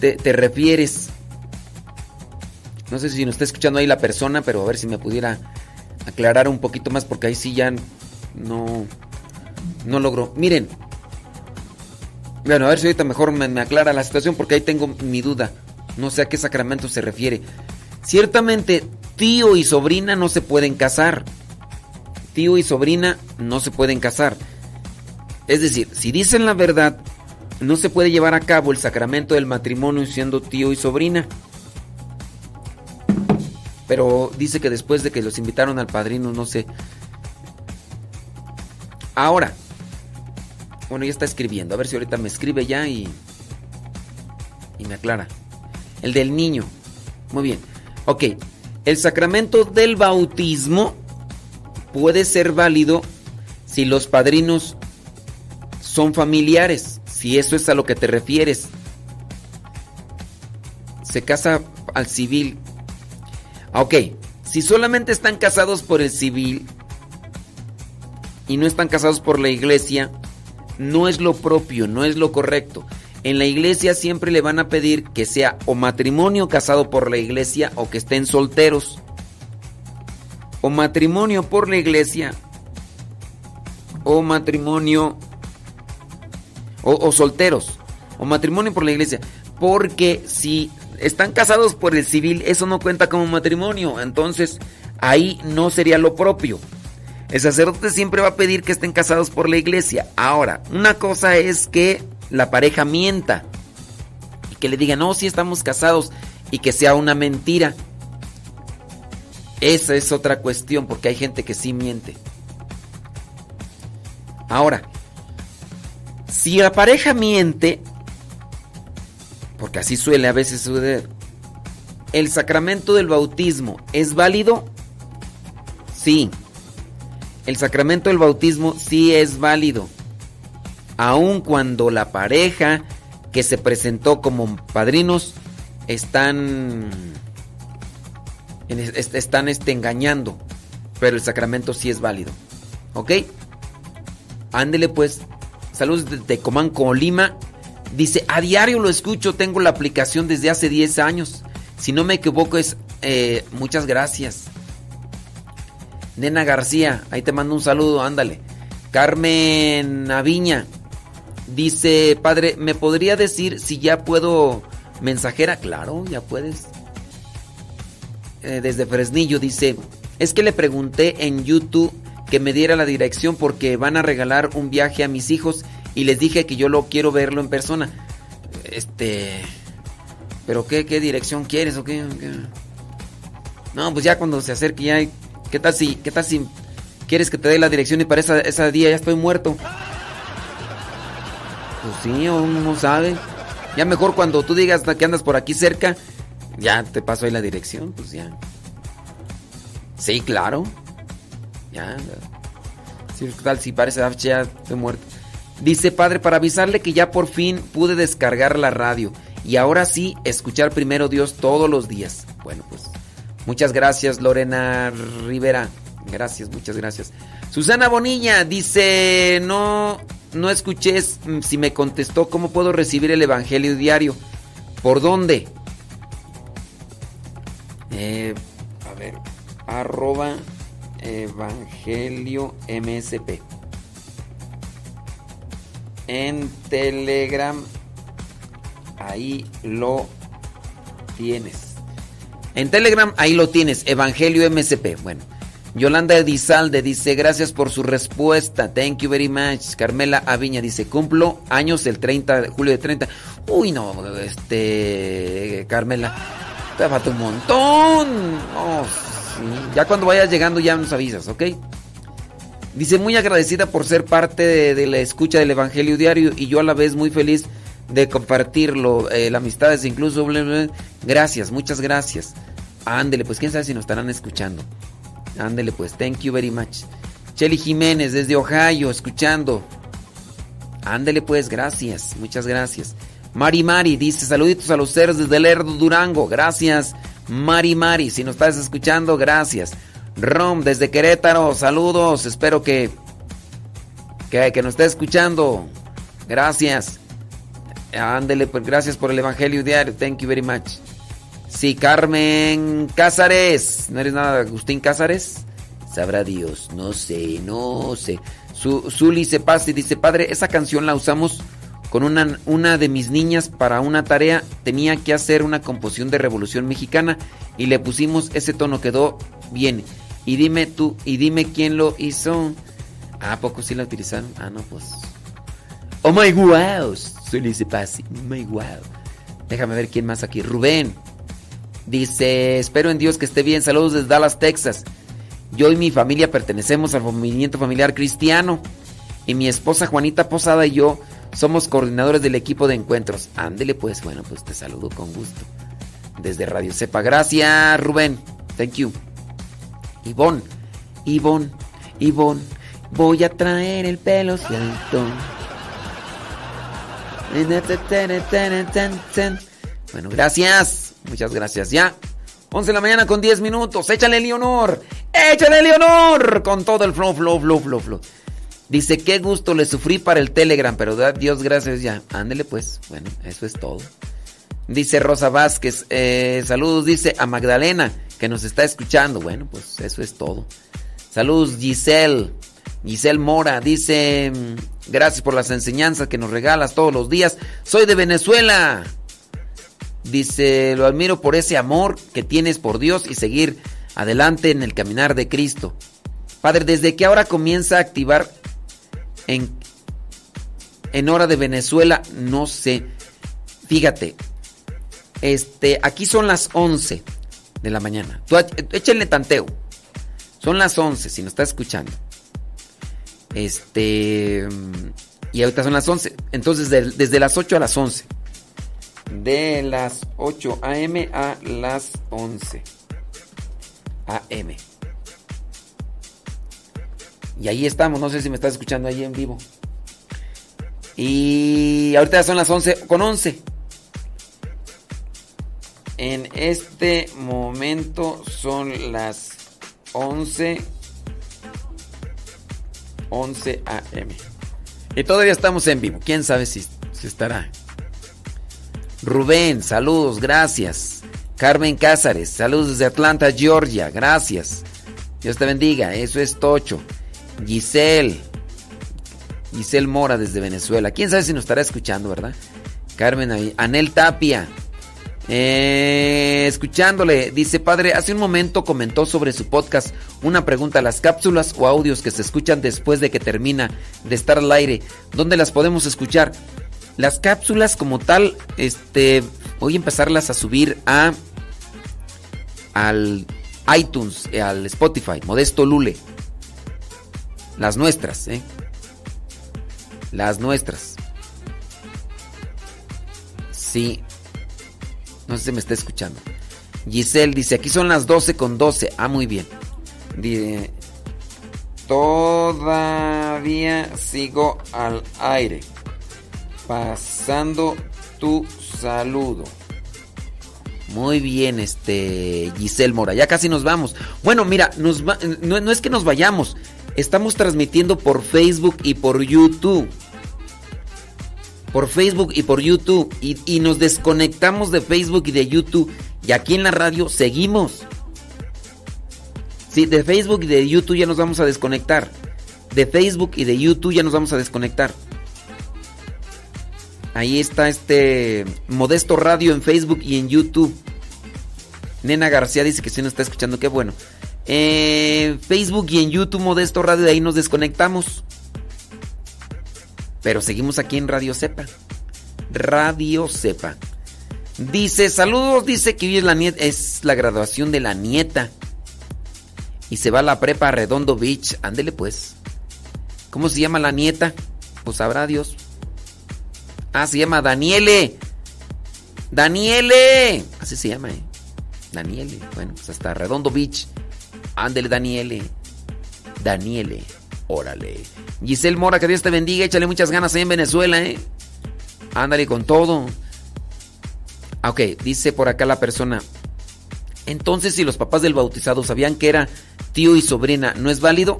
te, te refieres. No sé si nos está escuchando ahí la persona, pero a ver si me pudiera aclarar un poquito más porque ahí sí ya no, no logro. Miren. Bueno, a ver si ahorita mejor me, me aclara la situación porque ahí tengo mi duda. No sé a qué sacramento se refiere. Ciertamente, tío y sobrina no se pueden casar. Tío y sobrina no se pueden casar. Es decir, si dicen la verdad, no se puede llevar a cabo el sacramento del matrimonio siendo tío y sobrina. Pero dice que después de que los invitaron al padrino, no sé. Ahora, bueno, ya está escribiendo. A ver si ahorita me escribe ya y, y me aclara. El del niño. Muy bien. Ok. El sacramento del bautismo puede ser válido si los padrinos son familiares. Si eso es a lo que te refieres. Se casa al civil. Ah, Ok. Si solamente están casados por el civil y no están casados por la iglesia, no es lo propio, no es lo correcto. En la iglesia siempre le van a pedir que sea o matrimonio casado por la iglesia o que estén solteros. O matrimonio por la iglesia o matrimonio o, solteros o matrimonio por la iglesia. Porque si están casados por el civil, eso no cuenta como matrimonio. Entonces ahí no sería lo propio. El sacerdote siempre va a pedir que estén casados por la iglesia. Ahora, una cosa es que la pareja mienta y que le diga, no, sí estamos casados y que sea una mentira. Esa es otra cuestión porque hay gente que sí miente. Ahora, si la pareja miente, porque así suele a veces suceder, ¿el sacramento del bautismo es válido? Sí. El sacramento del bautismo sí es válido. Aun cuando la pareja que se presentó como padrinos están están este, engañando, pero el sacramento sí es válido. ¿Ok? Ándele pues. Saludos desde Comán, Colima. Dice, a diario lo escucho, tengo la aplicación desde hace 10 años. Si no me equivoco es, eh, muchas gracias. Nena García, ahí te mando un saludo, ándale. Carmen Aviña dice, padre, ¿me podría decir si ya puedo mensajera? Claro, ya puedes. Eh, desde Fresnillo dice, es que le pregunté en YouTube que me diera la dirección porque van a regalar un viaje a mis hijos y les dije que yo lo quiero verlo en persona. Este... ¿Pero qué, qué dirección quieres o qué? No, pues ya cuando se acerque ya... ¿Qué tal si, qué tal si quieres que te dé la dirección y para esa, ese día ya estoy muerto? Pues sí, uno no sabe. Ya mejor cuando tú digas que andas por aquí cerca, ya te paso ahí la dirección, pues ya. Sí, claro. Ya. Sí, ¿qué tal si parece ah, ya estoy muerto? Dice padre, para avisarle que ya por fin pude descargar la radio y ahora sí escuchar primero Dios todos los días. Bueno, pues muchas gracias Lorena Rivera. Gracias, muchas gracias. Susana Bonilla dice, no, no escuché si me contestó cómo puedo recibir el Evangelio diario. ¿Por dónde? Eh, a ver, arroba. En Telegram, ahí lo tienes. En Telegram, ahí lo tienes, Evangelio MSP. Bueno, Yolanda Dizalde dice, gracias por su respuesta. Thank you very much. Carmela Aviña dice, cumplo años el 30 de julio de 30. Uy, no, este, Carmela, te falta un montón. Ya cuando vayas llegando ya nos avisas, ¿ok? Dice, muy agradecida por ser parte de, la escucha del Evangelio Diario y yo a la vez muy feliz de compartirlo, eh, las amistades incluso. bla, bla, bla. Gracias, muchas gracias. Ándele, pues quién sabe si nos estarán escuchando. Ándele, pues, thank you very much. Chelly Jiménez desde Ohio, escuchando. Ándele, pues, gracias, muchas gracias. Mari Mari dice, saluditos a los seres desde Lerdo, Durango. Gracias, Mari Mari. Si nos estás escuchando, gracias. Rom desde Querétaro, saludos. Espero que, que, que nos esté escuchando. Gracias. Ándele, pues gracias por el Evangelio Diario. Thank you very much. Sí, Carmen Cázares. ¿No eres nada Agustín Cázares? Sabrá Dios. No sé, no sé. Zuli se pasa y dice, padre, esa canción la usamos con una, una de mis niñas para una tarea. Tenía que hacer una composición de Revolución Mexicana y le pusimos ese tono. Quedó bien. Y dime tú, y dime quién lo hizo. Ah, ¿a poco sí la utilizaron? Ah, no, pues. Oh my wow. Zuli se pasa. Oh my wow. Déjame ver quién más aquí. Rubén. Dice, espero en Dios que esté bien. Saludos desde Dallas, Texas. Yo y mi familia pertenecemos al movimiento familiar cristiano. Y mi esposa Juanita Posada y yo somos coordinadores del equipo de encuentros. Ándele pues, bueno, pues te saludo con gusto. Desde Radio Cepa. Gracias, Rubén. Thank you. Ivonne, Ivonne, Ivonne. Voy a traer el pelo suelto. Bueno, gracias. Muchas gracias. Ya. 11 de la mañana con 10 minutos. Échale, Leonor. Échale, Leonor. Con todo el flow, flow, flow, flow, flow. Dice, qué gusto le sufrí para el Telegram, pero da Dios gracias ya. Ándele pues. Bueno, eso es todo. Dice Rosa Vázquez, eh, saludos, dice a Magdalena, que nos está escuchando. Bueno, pues eso es todo. Saludos, Giselle. Giselle Mora dice, mm, gracias por las enseñanzas que nos regalas todos los días. Soy de Venezuela. Dice, lo admiro por ese amor que tienes por Dios y seguir adelante en el caminar de Cristo. Padre, ¿desde qué hora comienza a activar en, en hora de Venezuela? No sé. Fíjate, este, aquí son las 11 de la mañana. Tú, échenle tanteo. Son las 11, si nos está escuchando. Este, y ahorita son las 11. Entonces, de- desde las 8 a las 11. De las 8 a.m. a las 11 a.m. Y ahí estamos, no sé si me estás escuchando ahí en vivo. Y ahorita son las 11 con 11. En este momento son las 11 11 a.m. Y todavía estamos en vivo. ¿Quién sabe si, si estará? Rubén, saludos, gracias. Carmen Cázares, saludos desde Atlanta, Georgia, gracias. Dios te bendiga, eso es Tocho. Giselle, Giselle Mora desde Venezuela. ¿Quién sabe si nos estará escuchando, verdad? Carmen. Anel Tapia. Eh, escuchándole, dice padre, hace un momento comentó sobre su podcast una pregunta, las cápsulas o audios que se escuchan después de que termina de estar al aire, ¿dónde las podemos escuchar? Las cápsulas como tal, este, voy a empezarlas a subir a al iTunes, eh, al Spotify, Modesto Lule. Las nuestras, ¿eh? Las nuestras. Sí. No sé si me está escuchando. Giselle dice, aquí son las 12 con 12. Ah, muy bien. Dice, todavía sigo al aire. Pasando tu saludo. Muy bien, este Giselle Mora. Ya casi nos vamos. Bueno, mira, no es que nos vayamos. Estamos transmitiendo por Facebook y por YouTube. Por Facebook y por YouTube. Y, y nos desconectamos de Facebook y de YouTube. Y aquí en la radio seguimos. Sí, de Facebook y de YouTube ya nos vamos a desconectar. De Facebook y de YouTube ya nos vamos a desconectar. Ahí está este Modesto Radio en Facebook y en YouTube. Nena García dice que sí nos está escuchando, qué bueno. Eh, Facebook y en YouTube Modesto Radio, de ahí nos desconectamos. Pero seguimos aquí en Radio Cepa. Radio Cepa. Dice, saludos, dice que hoy es la, niet- es la graduación de la nieta. Y se va a la prepa a Redondo Beach. Ándele pues. ¿Cómo se llama la nieta? Pues sabrá Dios. Ah, se llama Daniele. Daniele. Así se llama, ¿eh? Daniele. Bueno, pues hasta Redondo Beach. Ándele, Daniele. Daniele. Órale. Giselle Mora, que Dios te bendiga. Échale muchas ganas ahí en Venezuela, ¿eh? Ándale con todo. Ah, Ok, dice por acá la persona. Entonces, si los papás del bautizado sabían que era tío y sobrina, ¿no es válido?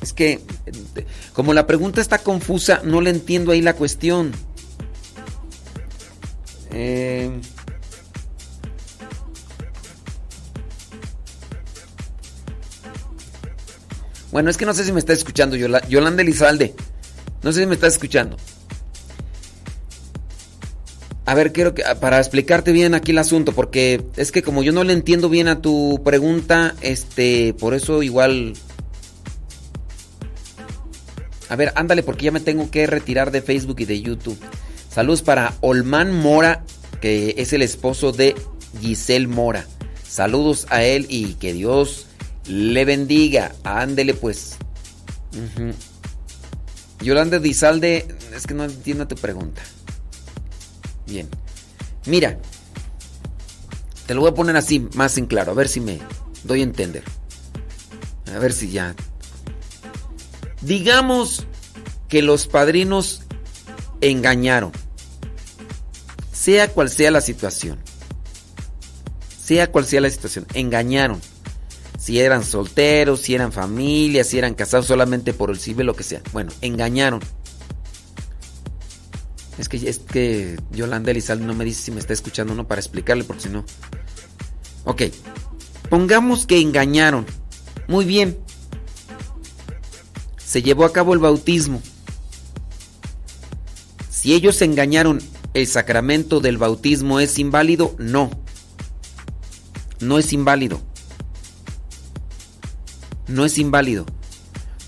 Es que, eh, como la pregunta está confusa, no le entiendo ahí la cuestión. Eh, Bueno, es que no sé si me está escuchando Yola- Yolanda Elizalde. No sé si me está escuchando. A ver, quiero que para explicarte bien aquí el asunto, porque es que como yo no le entiendo bien a tu pregunta, este, por eso igual. A ver, ándale, porque ya me tengo que retirar de Facebook y de YouTube. Saludos para Olman Mora, que es el esposo de Giselle Mora. Saludos a él y que Dios le bendiga. Ándele pues. Yolanda Dizalde, es que no entiendo tu pregunta. Bien. Mira. Te lo voy a poner así, más en claro, a ver si me doy a entender. A ver si ya. Digamos que los padrinos engañaron. Sea cual sea la situación. Sea cual sea la situación. Engañaron. Si eran solteros, si eran familias, si eran casados solamente por el civil, lo que sea. Bueno, engañaron. Es que, es que Yolanda Elizalde no me dice si me está escuchando o no para explicarle, porque si no. Ok. Pongamos que engañaron. Muy bien. Se llevó a cabo el bautismo. Si ellos engañaron, ¿el sacramento del bautismo es inválido? No. No es inválido. No es inválido.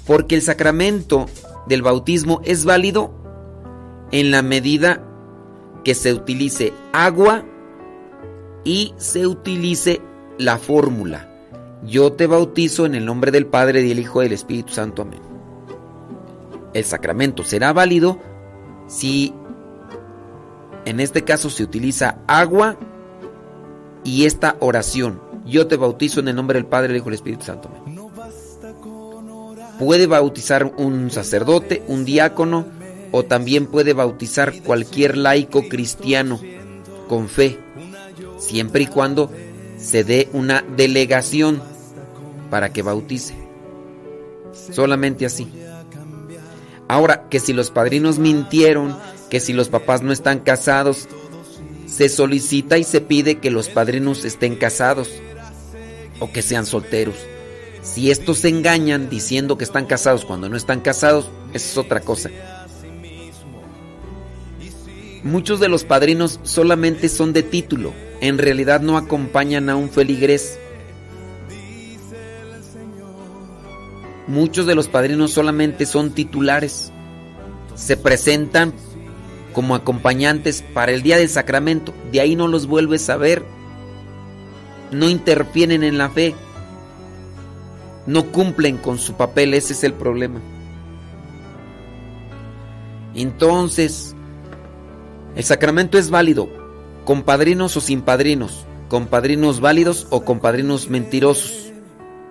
Porque el sacramento del bautismo es válido en la medida que se utilice agua y se utilice la fórmula. Yo te bautizo en el nombre del Padre, del Hijo y del Espíritu Santo. Amén. El sacramento será válido si en este caso se utiliza agua y esta oración. Yo te bautizo en el nombre del Padre, del Hijo y del Espíritu Santo. Puede bautizar un sacerdote, un diácono, o también puede bautizar cualquier laico cristiano con fe, siempre y cuando se dé una delegación para que bautice. Solamente así. Ahora, que si los padrinos mintieron, que si los papás no están casados, se solicita y se pide que los padrinos estén casados o que sean solteros. Si estos se engañan diciendo que están casados cuando no están casados, eso es otra cosa. Muchos de los padrinos solamente son de título, en realidad no acompañan a un feligrés. Muchos de los padrinos solamente son titulares. Se presentan como acompañantes para el día del sacramento. De ahí no los vuelves a ver. No interfieren en la fe. No cumplen con su papel. Ese es el problema. Entonces, el sacramento es válido con padrinos o sin padrinos, con padrinos válidos o con padrinos mentirosos.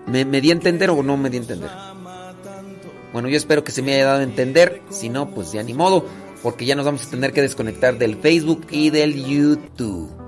¿Me, di a entender o no me di a entender? Bueno, yo espero que se me haya dado a entender. Si no, pues ya ni modo, porque ya nos vamos a tener que desconectar del Facebook y del YouTube.